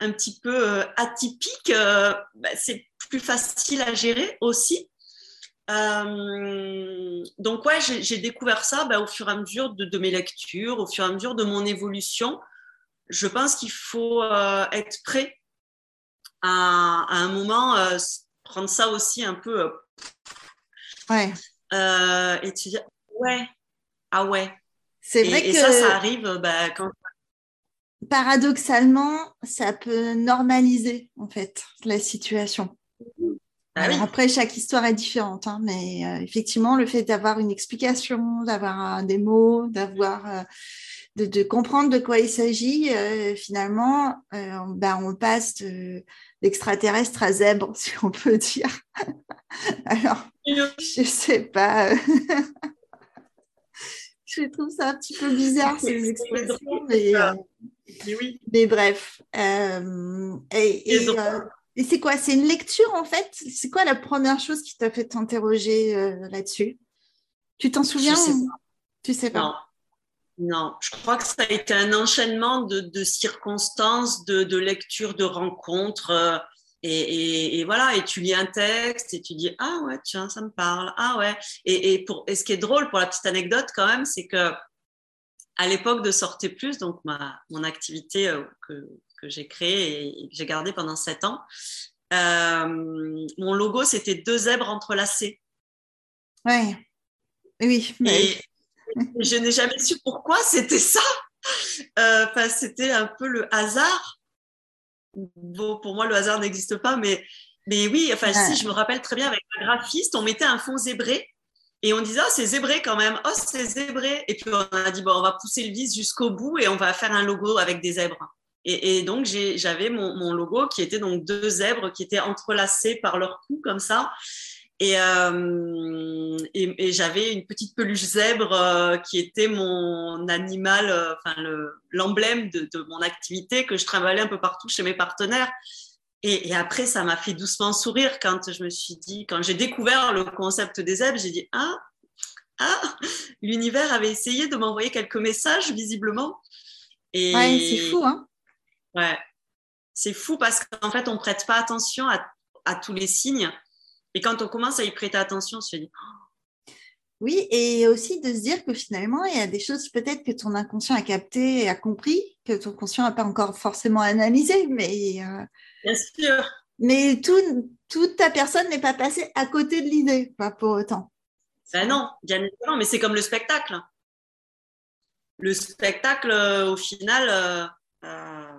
un petit peu euh, atypiques, ben, c'est plus facile à gérer aussi. Euh, donc ouais, j'ai découvert ça ben, au fur et à mesure de, de mes lectures, au fur et à mesure de mon évolution. Je pense qu'il faut euh, être prêt à, à un moment euh, prendre ça aussi un peu Ouais. et te dire ouais ah ouais C'est vrai et que ça ça arrive bah, quand paradoxalement, ça peut normaliser en fait la situation. Oui. Après, chaque histoire est différente, hein, mais euh, effectivement, le fait d'avoir une explication, d'avoir euh, des mots, d'avoir, euh, de, de comprendre de quoi il s'agit, euh, finalement, ben, on passe de- d'extraterrestre à zèbre, [laughs] si on peut dire. [laughs] Alors, je sais pas. [laughs] je trouve ça un petit peu bizarre ces expressions, mais, Mais oui mais bref. Et, Et et, et c'est quoi? C'est une lecture en fait? C'est quoi la première chose qui t'a fait t'interroger euh, là-dessus? Tu t'en souviens sais ou- Tu sais pas? non. Non. Je crois que ça a été un enchaînement de, de circonstances de, de lectures de rencontres euh, Et, voilà, et tu lis un texte et tu dis ah ouais tiens ça me parle. Ah ouais et, pour et ce qui est drôle pour la petite anecdote quand même c'est que à l'époque de Sortez Plus donc ma mon activité euh, que, que j'ai créée et, que j'ai gardée pendant sept ans. Euh, mon logo c'était deux zèbres entrelacés ouais. Oui mais... [laughs] je n'ai jamais su pourquoi c'était ça. Euh, c'était un peu le hasard. Bon, pour moi, le hasard n'existe pas, mais, mais oui, enfin, si, je me rappelle très bien avec un graphiste, on mettait un fond zébré et on disait, oh, c'est zébré quand même, oh, c'est zébré. Et puis on a dit, bon, on va pousser le vis jusqu'au bout et on va faire un logo avec des zèbres. Et, donc, j'avais mon, logo qui était donc deux zèbres qui étaient entrelacés par leur cou comme ça. Euh, et, et, j'avais une petite peluche zèbre euh, qui était mon animal, euh, enfin l'emblème de, mon activité que je travaillais un peu partout chez mes partenaires. Et, et après, ça m'a fait doucement sourire quand je me suis dit, quand j'ai découvert le concept des zèbres, j'ai dit ah ah l'univers avait essayé de m'envoyer quelques messages visiblement. Et ouais, c'est fou hein. Ouais, c'est fou parce qu'en fait on prête pas attention à, à tous les signes. Et quand on commence à y prêter attention, on se dit oh. oui, et aussi de se dire que finalement, il y a des choses peut-être que ton inconscient a capté et a compris, que ton conscient n'a pas encore forcément analysé, mais. Euh, Bien sûr. Mais tout, toute ta personne n'est pas passée à côté de l'idée, pas pour autant. Ben non, bien évidemment, mais c'est comme le spectacle. Le spectacle, euh, au final, euh,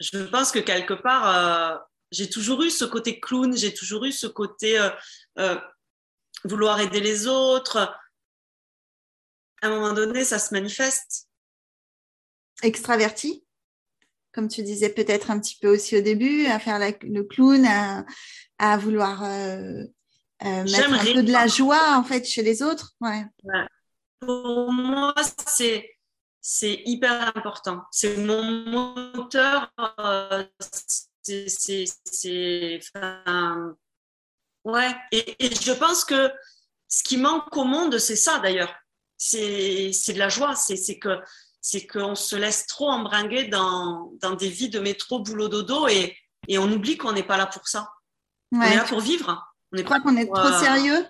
je pense que quelque part, j'ai toujours eu ce côté clown, j'ai toujours eu ce côté euh, euh, vouloir aider les autres. À un moment donné, ça se manifeste. Extraverti, comme tu disais peut-être un petit peu aussi au début, à faire le clown, à, vouloir euh, mettre un peu de la joie en fait chez les autres. Ouais. Pour moi, c'est c'est hyper important. C'est mon moteur c'est. ouais. Et, je pense que ce qui manque au monde, c'est ça d'ailleurs. C'est de la joie. C'est que c'est qu'on se laisse trop embringuer dans, dans, des vies de métro, boulot, dodo et, et on oublie qu'on n'est pas là pour ça. On est là pour vivre. On est crois qu'on est trop euh, sérieux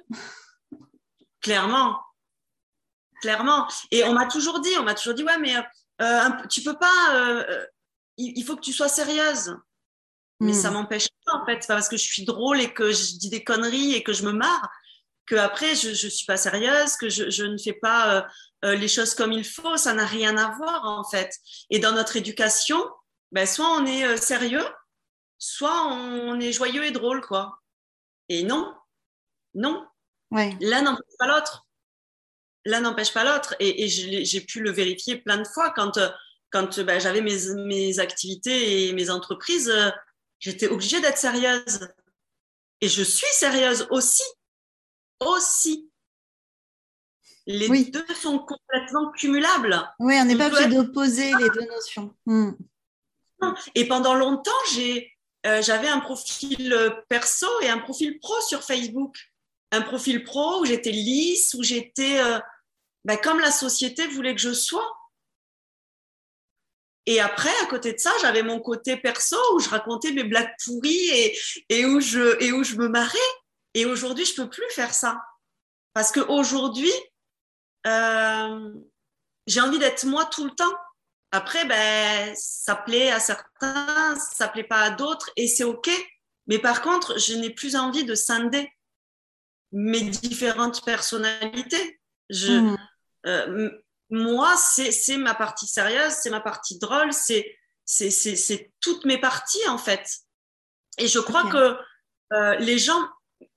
Clairement. Clairement. Et on m'a toujours dit, on m'a toujours dit, ouais, mais euh, tu peux pas, euh, il, faut que tu sois sérieuse. Mais ça hmm. m'empêche pas, en fait. C'est pas parce que je suis drôle et que je dis des conneries et que je me marre que après je, je suis pas sérieuse, que je, je ne fais pas euh, euh, les choses comme il faut. Ça n'a rien à voir, en fait. Et dans notre éducation, ben, soit on est sérieux, soit on est joyeux et drôle, quoi. Et non, non. Ouais. L'un n'empêche pas l'autre. L'un n'empêche pas l'autre. Et, et j'ai pu le vérifier plein de fois quand, quand ben, j'avais mes, mes activités et mes entreprises j'étais obligée d'être sérieuse. Et je suis sérieuse aussi. Aussi. Les deux sont complètement cumulables. Oui, on n'est pas obligé d'opposer les deux notions. Hmm. Et pendant longtemps, j'ai, euh, j'avais un profil perso et un profil pro sur Facebook. Un profil pro où j'étais lisse, où j'étais euh, ben, comme la société voulait que je sois. Et après, à côté de ça, j'avais mon côté perso où je racontais mes blagues pourries et, où, je, me marrais. Et aujourd'hui, je peux plus faire ça. Parce qu'aujourd'hui, euh, j'ai envie d'être moi tout le temps. Après, ben, ça plaît à certains, ça plaît pas à d'autres, et c'est OK. Mais par contre, je n'ai plus envie de scinder mes différentes personnalités. Je, mmh. Euh, moi, c'est ma partie sérieuse, c'est ma partie drôle, c'est toutes mes parties en fait. Et je crois que euh, les gens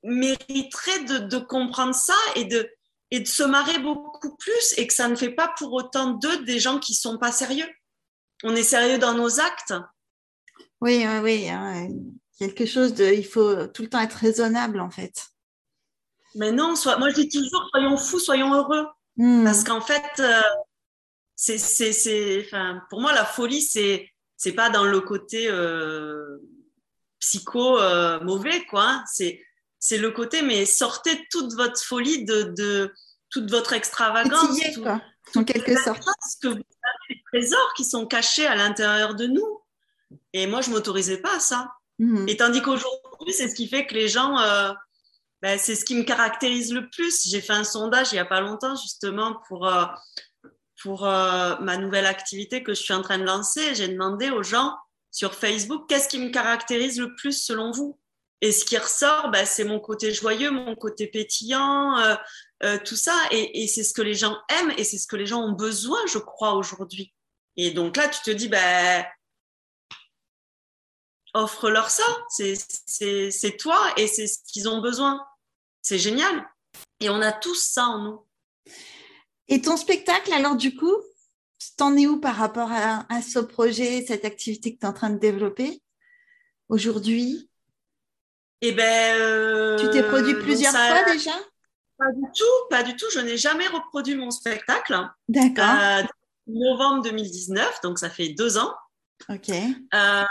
mériteraient de, comprendre ça et de, et de se marrer beaucoup plus et que ça ne fait pas pour autant d'eux des gens qui sont pas sérieux. On est sérieux dans nos actes. Oui, oui, oui. Hein, quelque chose de. Il faut tout le temps être raisonnable en fait. Mais non, soit, moi je dis toujours soyons fous, soyons heureux. Hmm. Parce qu'en fait, euh, c'est, c'est, enfin, pour moi, la folie, c'est, c'est pas dans le côté euh, psycho euh, mauvais, quoi. C'est, c'est le côté, mais sortez toute votre folie de, de toute votre extravagance. quoi, en quelque sorte. Que vous avez des trésors qui sont cachés à l'intérieur de nous. Et moi, je m'autorisais pas à ça. Mhm. Et tandis qu'aujourd'hui, c'est ce qui fait que les gens, euh, ben, c'est ce qui me caractérise le plus. J'ai fait un sondage il n'y a pas longtemps, justement, pour, euh, pour euh, ma nouvelle activité que je suis en train de lancer. J'ai demandé aux gens sur Facebook, qu'est-ce qui me caractérise le plus selon vous? Et ce qui ressort, ben, c'est mon côté joyeux, mon côté pétillant, tout ça. Et, et c'est ce que les gens aiment et c'est ce que les gens ont besoin, je crois, aujourd'hui. Et donc là, tu te dis, ben, offre-leur ça. C'est toi et c'est ce qu'ils ont besoin. C'est génial. Et on a tous ça en nous. Et ton spectacle, alors du coup, t'en es où par rapport à, ce projet, cette activité que tu es en train de développer aujourd'hui? Eh ben, euh, tu t'es produit plusieurs fois déjà? Pas du tout, pas du tout. Je n'ai jamais reproduit mon spectacle. D'accord. Euh, novembre 2019, donc ça fait deux ans. Ok. Euh,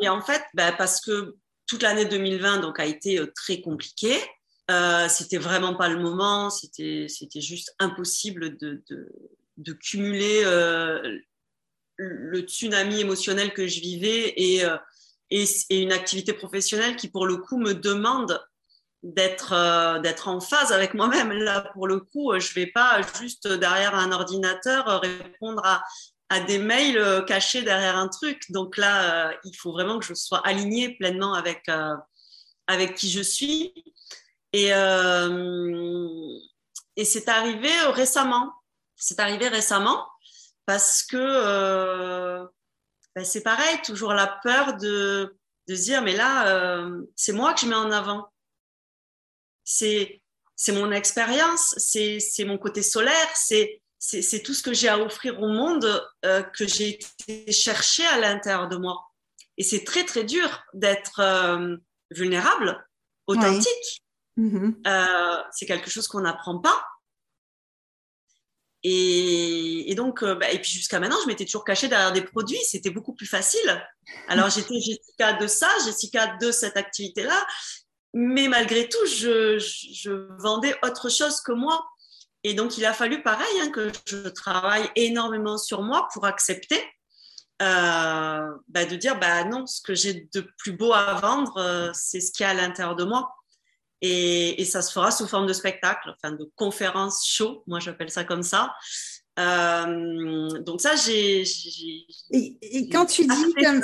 et en fait, bah, parce que toute l'année 2020 donc, a été euh, très compliquée, euh, c'était vraiment pas le moment, c'était, c'était juste impossible de, de, cumuler euh, le tsunami émotionnel que je vivais et, et, et, une activité professionnelle qui, pour le coup, me demande d'être d'être en phase avec moi-même. Là, pour le coup, je vais pas juste derrière un ordinateur répondre à, à des mails euh, cachés derrière un truc. Donc là, euh, il faut vraiment que je sois alignée pleinement avec, euh, avec qui je suis. Et, et c'est arrivé récemment. C'est arrivé récemment parce que ben c'est pareil, toujours la peur de, de se dire, mais là, c'est moi que je mets en avant. C'est mon expérience, c'est mon côté solaire, c'est c'est tout ce que j'ai à offrir au monde euh, que j'ai été chercher à l'intérieur de moi. Et c'est très, très dur d'être euh, vulnérable, authentique. Mm-hmm. Euh, c'est quelque chose qu'on n'apprend pas. Et, donc, bah, et puis jusqu'à maintenant, je m'étais toujours cachée derrière des produits. C'était beaucoup plus facile. Alors, [laughs] j'étais Jessica de ça, Jessica de cette activité-là. Mais malgré tout, je, je vendais autre chose que moi. Et donc, il a fallu, pareil, hein, que je travaille énormément sur moi pour accepter euh, bah, de dire, bah non, ce que j'ai de plus beau à vendre, euh, c'est ce qu'il y a à l'intérieur de moi. Et, et, ça se fera sous forme de spectacle, enfin de conférence show, moi j'appelle ça comme ça. Euh, donc ça, j'ai... Et, et, quand tu dis comme,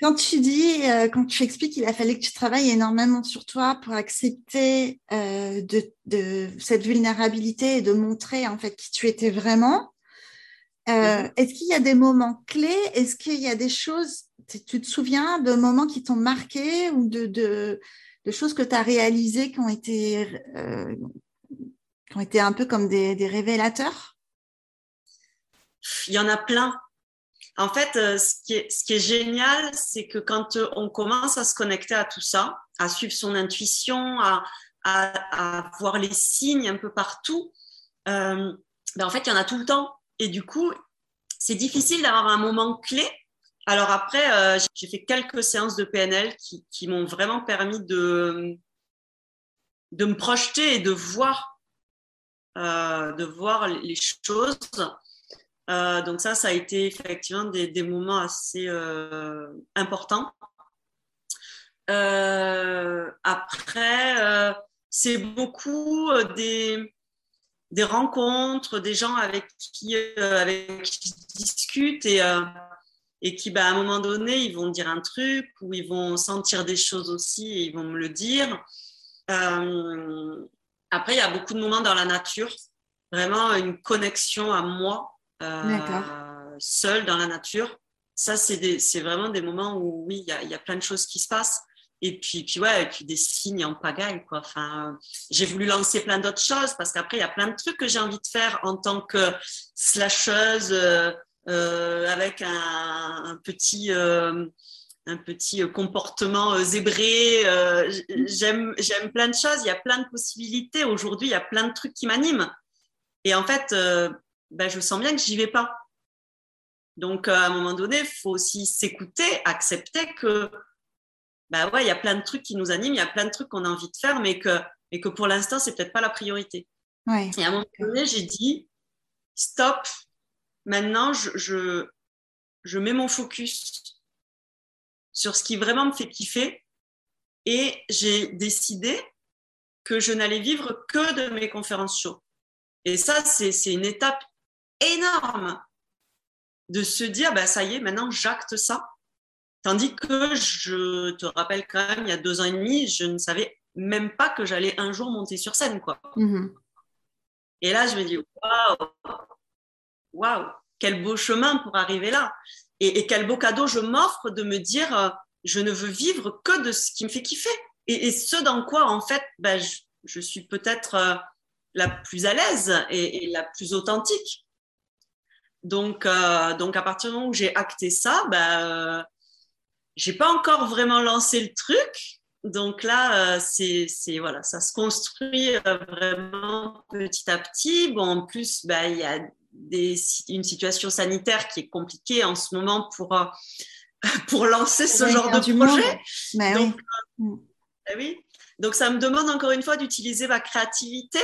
quand tu dis, euh, quand tu expliques qu'il a fallu que tu travailles énormément sur toi pour accepter euh, de, cette vulnérabilité et de montrer en fait qui tu étais vraiment, euh, mhm. est-ce qu'il y a des moments clés? Est-ce qu'il y a des choses, tu te souviens de moments qui t'ont marqué ou de, de, choses que tu as réalisées qui ont été, qui ont été un peu comme des, des révélateurs? Il y en a plein. En fait, euh, ce qui est, génial, c'est que quand euh, on commence à se connecter à tout ça, à suivre son intuition, à, voir les signes un peu partout, euh, ben en fait, il y en a tout le temps. Et du coup, c'est difficile d'avoir un moment clé. Alors après, j'ai fait quelques séances de PNL qui, qui m'ont vraiment permis de, de me projeter et de voir, de voir les choses. Euh, donc ça, ça a été effectivement des, moments assez euh, importants. Euh, après, c'est beaucoup des, des, rencontres, des gens avec qui, avec qui je discute et, et qui, bah, à un moment donné, ils vont dire un truc ou ils vont sentir des choses aussi et ils vont me le dire. après, il y a beaucoup de moments dans la nature, vraiment une connexion à moi seul dans la nature. Ça, c'est vraiment des moments où, oui, il y a, plein de choses qui se passent. Et puis, puis, ouais, et puis des signes en pagaille, quoi. Enfin, j'ai voulu lancer plein d'autres choses parce qu'après, il y a plein de trucs que j'ai envie de faire en tant que slasheuse euh, euh, avec un, petit, un petit comportement zébré. j'aime plein de choses. Il y a plein de possibilités. Aujourd'hui, il y a plein de trucs qui m'animent. Et en fait, ben, je sens bien que j'y vais pas. Donc, euh, à un moment donné, il faut aussi s'écouter, accepter que, ben ouais, il y a plein de trucs qui nous animent, il y a plein de trucs qu'on a envie de faire, mais que, mais que pour l'instant, c'est peut-être pas la priorité. Et à un moment donné, j'ai dit, stop, maintenant, je, je, je, mets mon focus sur ce qui vraiment me fait kiffer Et j'ai décidé que je n'allais vivre que de mes conférences show. Et ça, c'est une étape énorme de se dire, bah, ça y est, maintenant j'acte ça. Tandis que je te rappelle quand même, il y a deux ans et demi, je ne savais même pas que j'allais un jour monter sur scène. quoi. Mm-hmm. Et là, je me dis, waouh, waouh, quel beau chemin pour arriver là. Et, quel beau cadeau je m'offre de me dire, euh, je ne veux vivre que de ce qui me fait kiffer. Et, ce dans quoi, en fait, ben, je, suis peut-être euh, la plus à l'aise et, la plus authentique. Donc, euh, donc, à partir du moment où j'ai acté ça, ben, j'ai pas encore vraiment lancé le truc. Donc là, c'est voilà, ça se construit vraiment petit à petit. Bon, en plus, ben, il y a une situation sanitaire qui est compliquée en ce moment pour, euh, [laughs] pour lancer ce genre de projet. Donc, euh, mm. ben oui. Donc, ça me demande encore une fois d'utiliser ma créativité,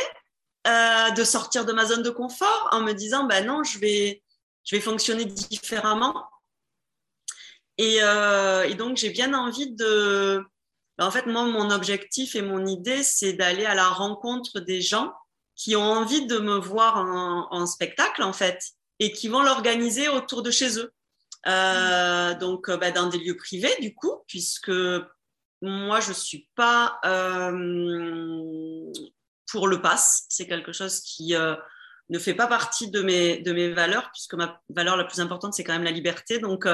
euh, de sortir de ma zone de confort en me disant, ben non, je vais, je vais fonctionner différemment. Et, et donc, j'ai bien envie de... Ben, en fait, moi, mon objectif et mon idée, c'est d'aller à la rencontre des gens qui ont envie de me voir en, spectacle, en fait, et qui vont l'organiser autour de chez eux. Euh, donc, euh, bah, dans des lieux privés, du coup, puisque moi, je ne suis pas euh, pour le pass. C'est quelque chose qui ne fait pas partie de mes, de mes valeurs, puisque ma valeur la plus importante, c'est quand même la liberté. Donc,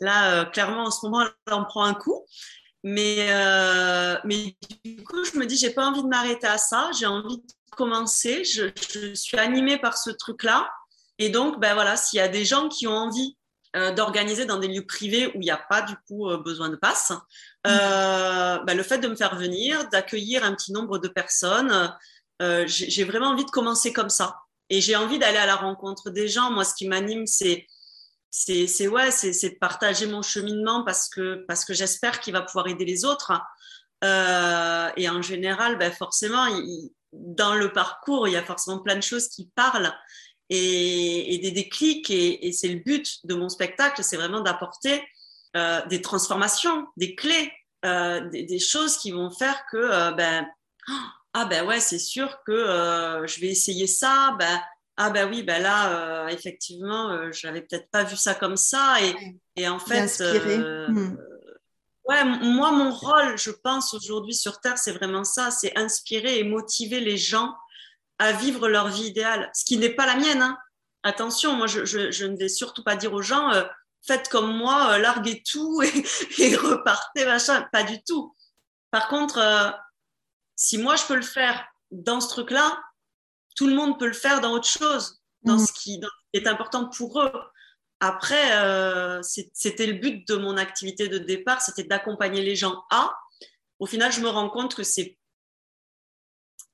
là, clairement, en ce moment, on prend un coup. Mais, mais du coup, je me dis, j'ai pas envie de m'arrêter à ça. J'ai envie de commencer. Je, suis animée par ce truc-là. Et donc, ben voilà, s'il y a des gens qui ont envie euh, d'organiser dans des lieux privés où il n'y a pas du coup euh, besoin de passe, euh, ben, le fait de me faire venir, d'accueillir un petit nombre de personnes, j'ai vraiment envie de commencer comme ça. Et j'ai envie d'aller à la rencontre des gens. Moi, ce qui m'anime, c'est c'est ouais, c'est partager mon cheminement parce que parce que j'espère qu'il va pouvoir aider les autres. et en général, ben forcément, dans le parcours, il y a forcément plein de choses qui parlent et, des déclics. Et, c'est le but de mon spectacle, c'est vraiment d'apporter euh, des transformations, des clés, euh, des, choses qui vont faire que, euh, ben, ah ben ouais, c'est sûr que je vais essayer ça. Ben, ah ben oui, ben là, effectivement, je n'avais peut-être pas vu ça comme ça. Et, en fait, hmm. Ouais, moi, mon rôle, je pense, aujourd'hui sur Terre, c'est vraiment ça, c'est inspirer et motiver les gens à vivre leur vie idéale, ce qui n'est pas la mienne. Hein. Attention, moi, je, ne vais surtout pas dire aux gens, euh, faites comme moi, euh, larguez tout [laughs] et, repartez, machin. Pas du tout. Par contre, euh, si moi, je peux le faire dans ce truc-là, tout le monde peut le faire dans autre chose, dans mmh. ce qui est important pour eux. Après, euh, c'était le but de mon activité de départ, c'était d'accompagner les gens à. Au final, je me rends compte que c'est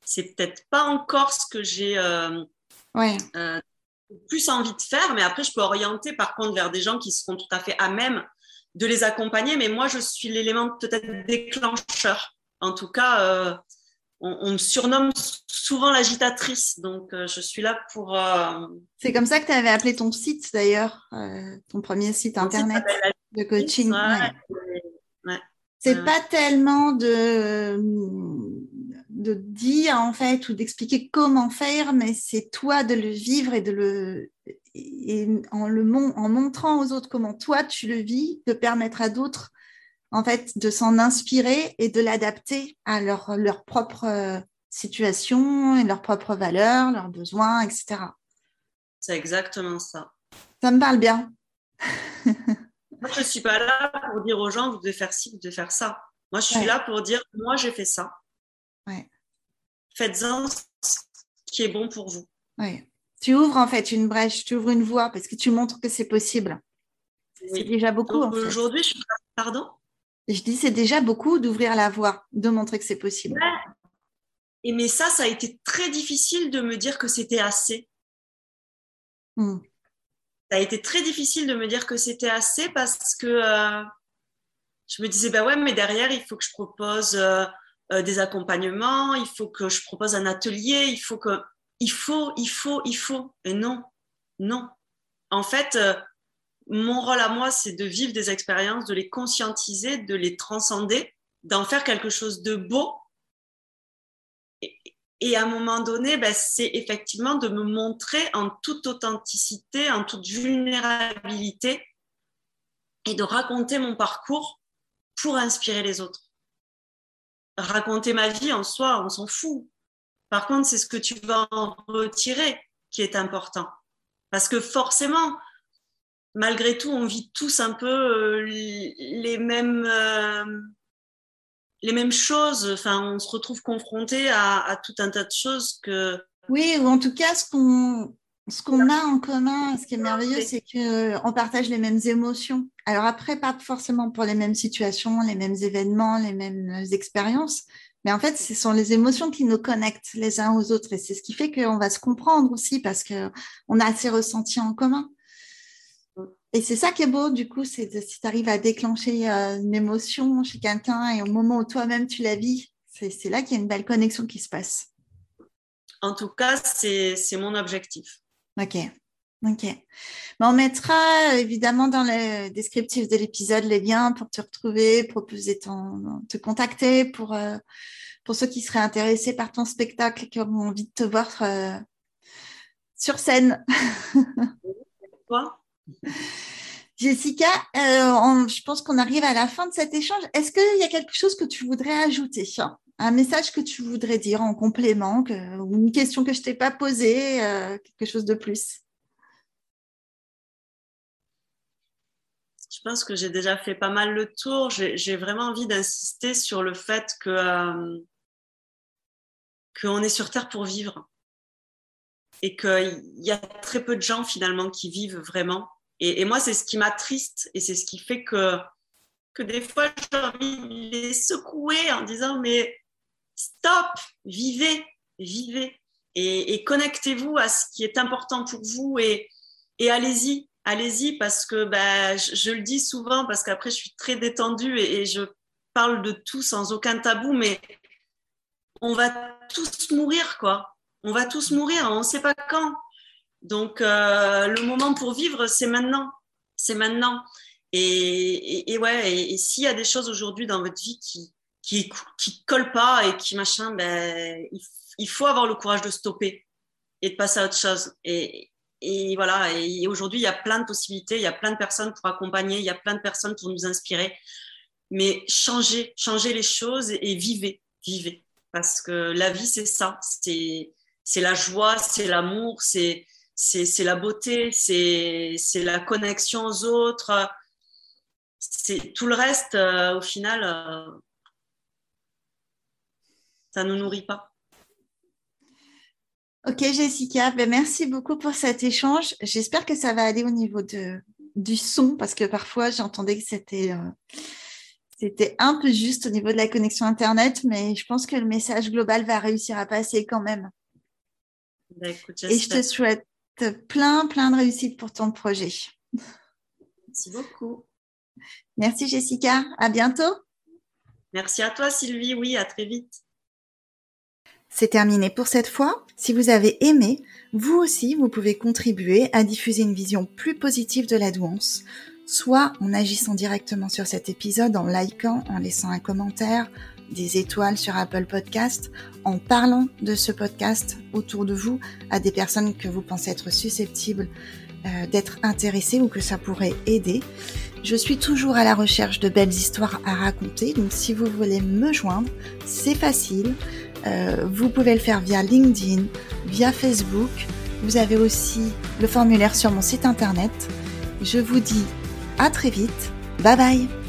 c'est peut-être pas encore ce que j'ai euh, euh, plus envie de faire, mais après, je peux orienter par contre vers des gens qui seront tout à fait à même de les accompagner. Mais moi, je suis l'élément peut-être déclencheur. En tout cas, on, me surnomme souvent l'agitatrice, donc euh, je suis là pour. Euh, c'est comme ça que tu avais appelé ton site d'ailleurs, euh, ton premier site internet de coaching. C'est pas tellement de, de dire en fait ou d'expliquer comment faire, mais c'est toi de le vivre et de le et en le en montrant aux autres comment toi tu le vis, de permettre à d'autres en fait, de s'en inspirer et de l'adapter à leur, leur propre euh, situation et leurs propres valeurs, leurs besoins, etc. C'est exactement ça. Ça me parle bien. [laughs] moi, je ne suis pas là pour dire aux gens, vous devez faire ci, vous devez faire ça. Moi, je suis là pour dire, moi, j'ai fait ça. Ouais. Faites-en ce qui est bon pour vous. Ouais. Tu ouvres en fait une brèche, tu ouvres une voie parce que tu montres que c'est possible. C'est déjà beaucoup. Aujourd'hui, je Pardon? Je dis, c'est déjà beaucoup d'ouvrir la voie, de montrer que c'est possible. Et mais ça, ça a été très difficile de me dire que c'était assez. Hmm. Ça a été très difficile de me dire que c'était assez parce que euh, je me disais, bah ouais, mais derrière, il faut que je propose euh, euh, des accompagnements, il faut que je propose un atelier, il faut que. Il faut, il faut, il faut. Et non, non. En fait, mon rôle à moi, c'est de vivre des expériences, de les conscientiser, de les transcender d'en faire quelque chose de beau. Et, à un moment donné, ben, c'est effectivement de me montrer en toute authenticité, en toute vulnérabilité et de raconter mon parcours pour inspirer les autres. Raconter ma vie en soi, on s'en fout. Par contre, c'est ce que tu vas en retirer qui est important. Parce que forcément, malgré tout, on vit tous un peu euh, les mêmes, euh, les mêmes choses. Enfin, on se retrouve confronté à, tout un tas de choses que. Oui, ou en tout cas, ce qu'on ce qu'on a en commun, ce qui est merveilleux, c'est qu'on partage les mêmes émotions. Alors après, pas forcément pour les mêmes situations, les mêmes événements, les mêmes expériences, mais en fait, ce sont les émotions qui nous connectent les uns aux autres. Et c'est ce qui fait qu'on va se comprendre aussi parce qu'on a ces ressentis en commun. Et c'est ça qui est beau, du coup, c'est si tu arrives à déclencher euh, une émotion chez quelqu'un et au moment où toi-même tu la vis, c'est là qu'il y a une belle connexion qui se passe. En tout cas, c'est mon objectif. Ok. Ok. on mettra évidemment dans le descriptif de l'épisode les liens pour te retrouver, proposer ton, te contacter pour, euh, pour ceux qui seraient intéressés par ton spectacle et qui ont envie de te voir euh, sur scène. Jessica, euh, je pense qu'on arrive à la fin de cet échange. Est-ce qu'il y a quelque chose que tu voudrais ajouter Un message que tu voudrais dire en complément ou une question que je t'ai pas posée, quelque chose de plus? Je pense que j'ai déjà fait pas mal le tour. J'ai vraiment envie d'insister sur le fait que euh, qu'on est sur Terre pour vivre et qu'il y a très peu de gens finalement qui vivent vraiment. Et, moi, c'est ce qui m'attriste et c'est ce qui fait que, que des fois, j'ai envie de les secouer en disant mais stop, vivez, vivez et, connectez-vous à ce qui est important pour vous et, et allez-y, allez-y parce que bah, je, le dis souvent parce qu'après je suis très détendue et, je parle de tout sans aucun tabou, mais on va tous mourir quoi. On va tous mourir, on ne sait pas quand. Donc euh, le moment pour vivre, c'est maintenant. C'est maintenant. Et, ouais, et, s'il y a des choses aujourd'hui dans votre vie qui qui, qui collent pas et qui machin, ben, il, il faut avoir le courage de stopper et de passer à autre chose. Et, et voilà, et aujourd'hui, il y a plein de possibilités, il y a plein de personnes pour accompagner, il y a plein de personnes pour nous inspirer. Mais changez, changez les choses et, vivez, vivez. Parce que la vie, c'est ça. C'est, c'est la joie, c'est l'amour, c'est, la beauté, c'est, c'est la connexion aux autres. C'est tout le reste, euh, au final, euh, ça ne nous nourrit pas. Ok, Jessica, ben merci beaucoup pour cet échange. J'espère que ça va aller au niveau de, du son, parce que parfois j'entendais que c'était euh, c'était un peu juste au niveau de la connexion Internet, mais je pense que le message global va réussir à passer quand même. Ben, Et je te souhaite plein, plein de réussite pour ton projet. Merci beaucoup. Merci Jessica, à bientôt. Merci à toi Sylvie, oui, à très vite. C'est terminé pour cette fois. Si vous avez aimé, vous aussi, vous pouvez contribuer à diffuser une vision plus positive de la douance, soit en agissant directement sur cet épisode, en likant, en laissant un commentaire, des étoiles sur Apple Podcast, en parlant de ce podcast autour de vous à des personnes que vous pensez être susceptibles euh, d'être intéressées ou que ça pourrait aider. Je suis toujours à la recherche de belles histoires à raconter, donc si vous voulez me joindre, c'est facile. Euh, vous pouvez le faire via LinkedIn, via Facebook. Vous avez aussi le formulaire sur mon site internet. Je vous dis à très vite. Bye bye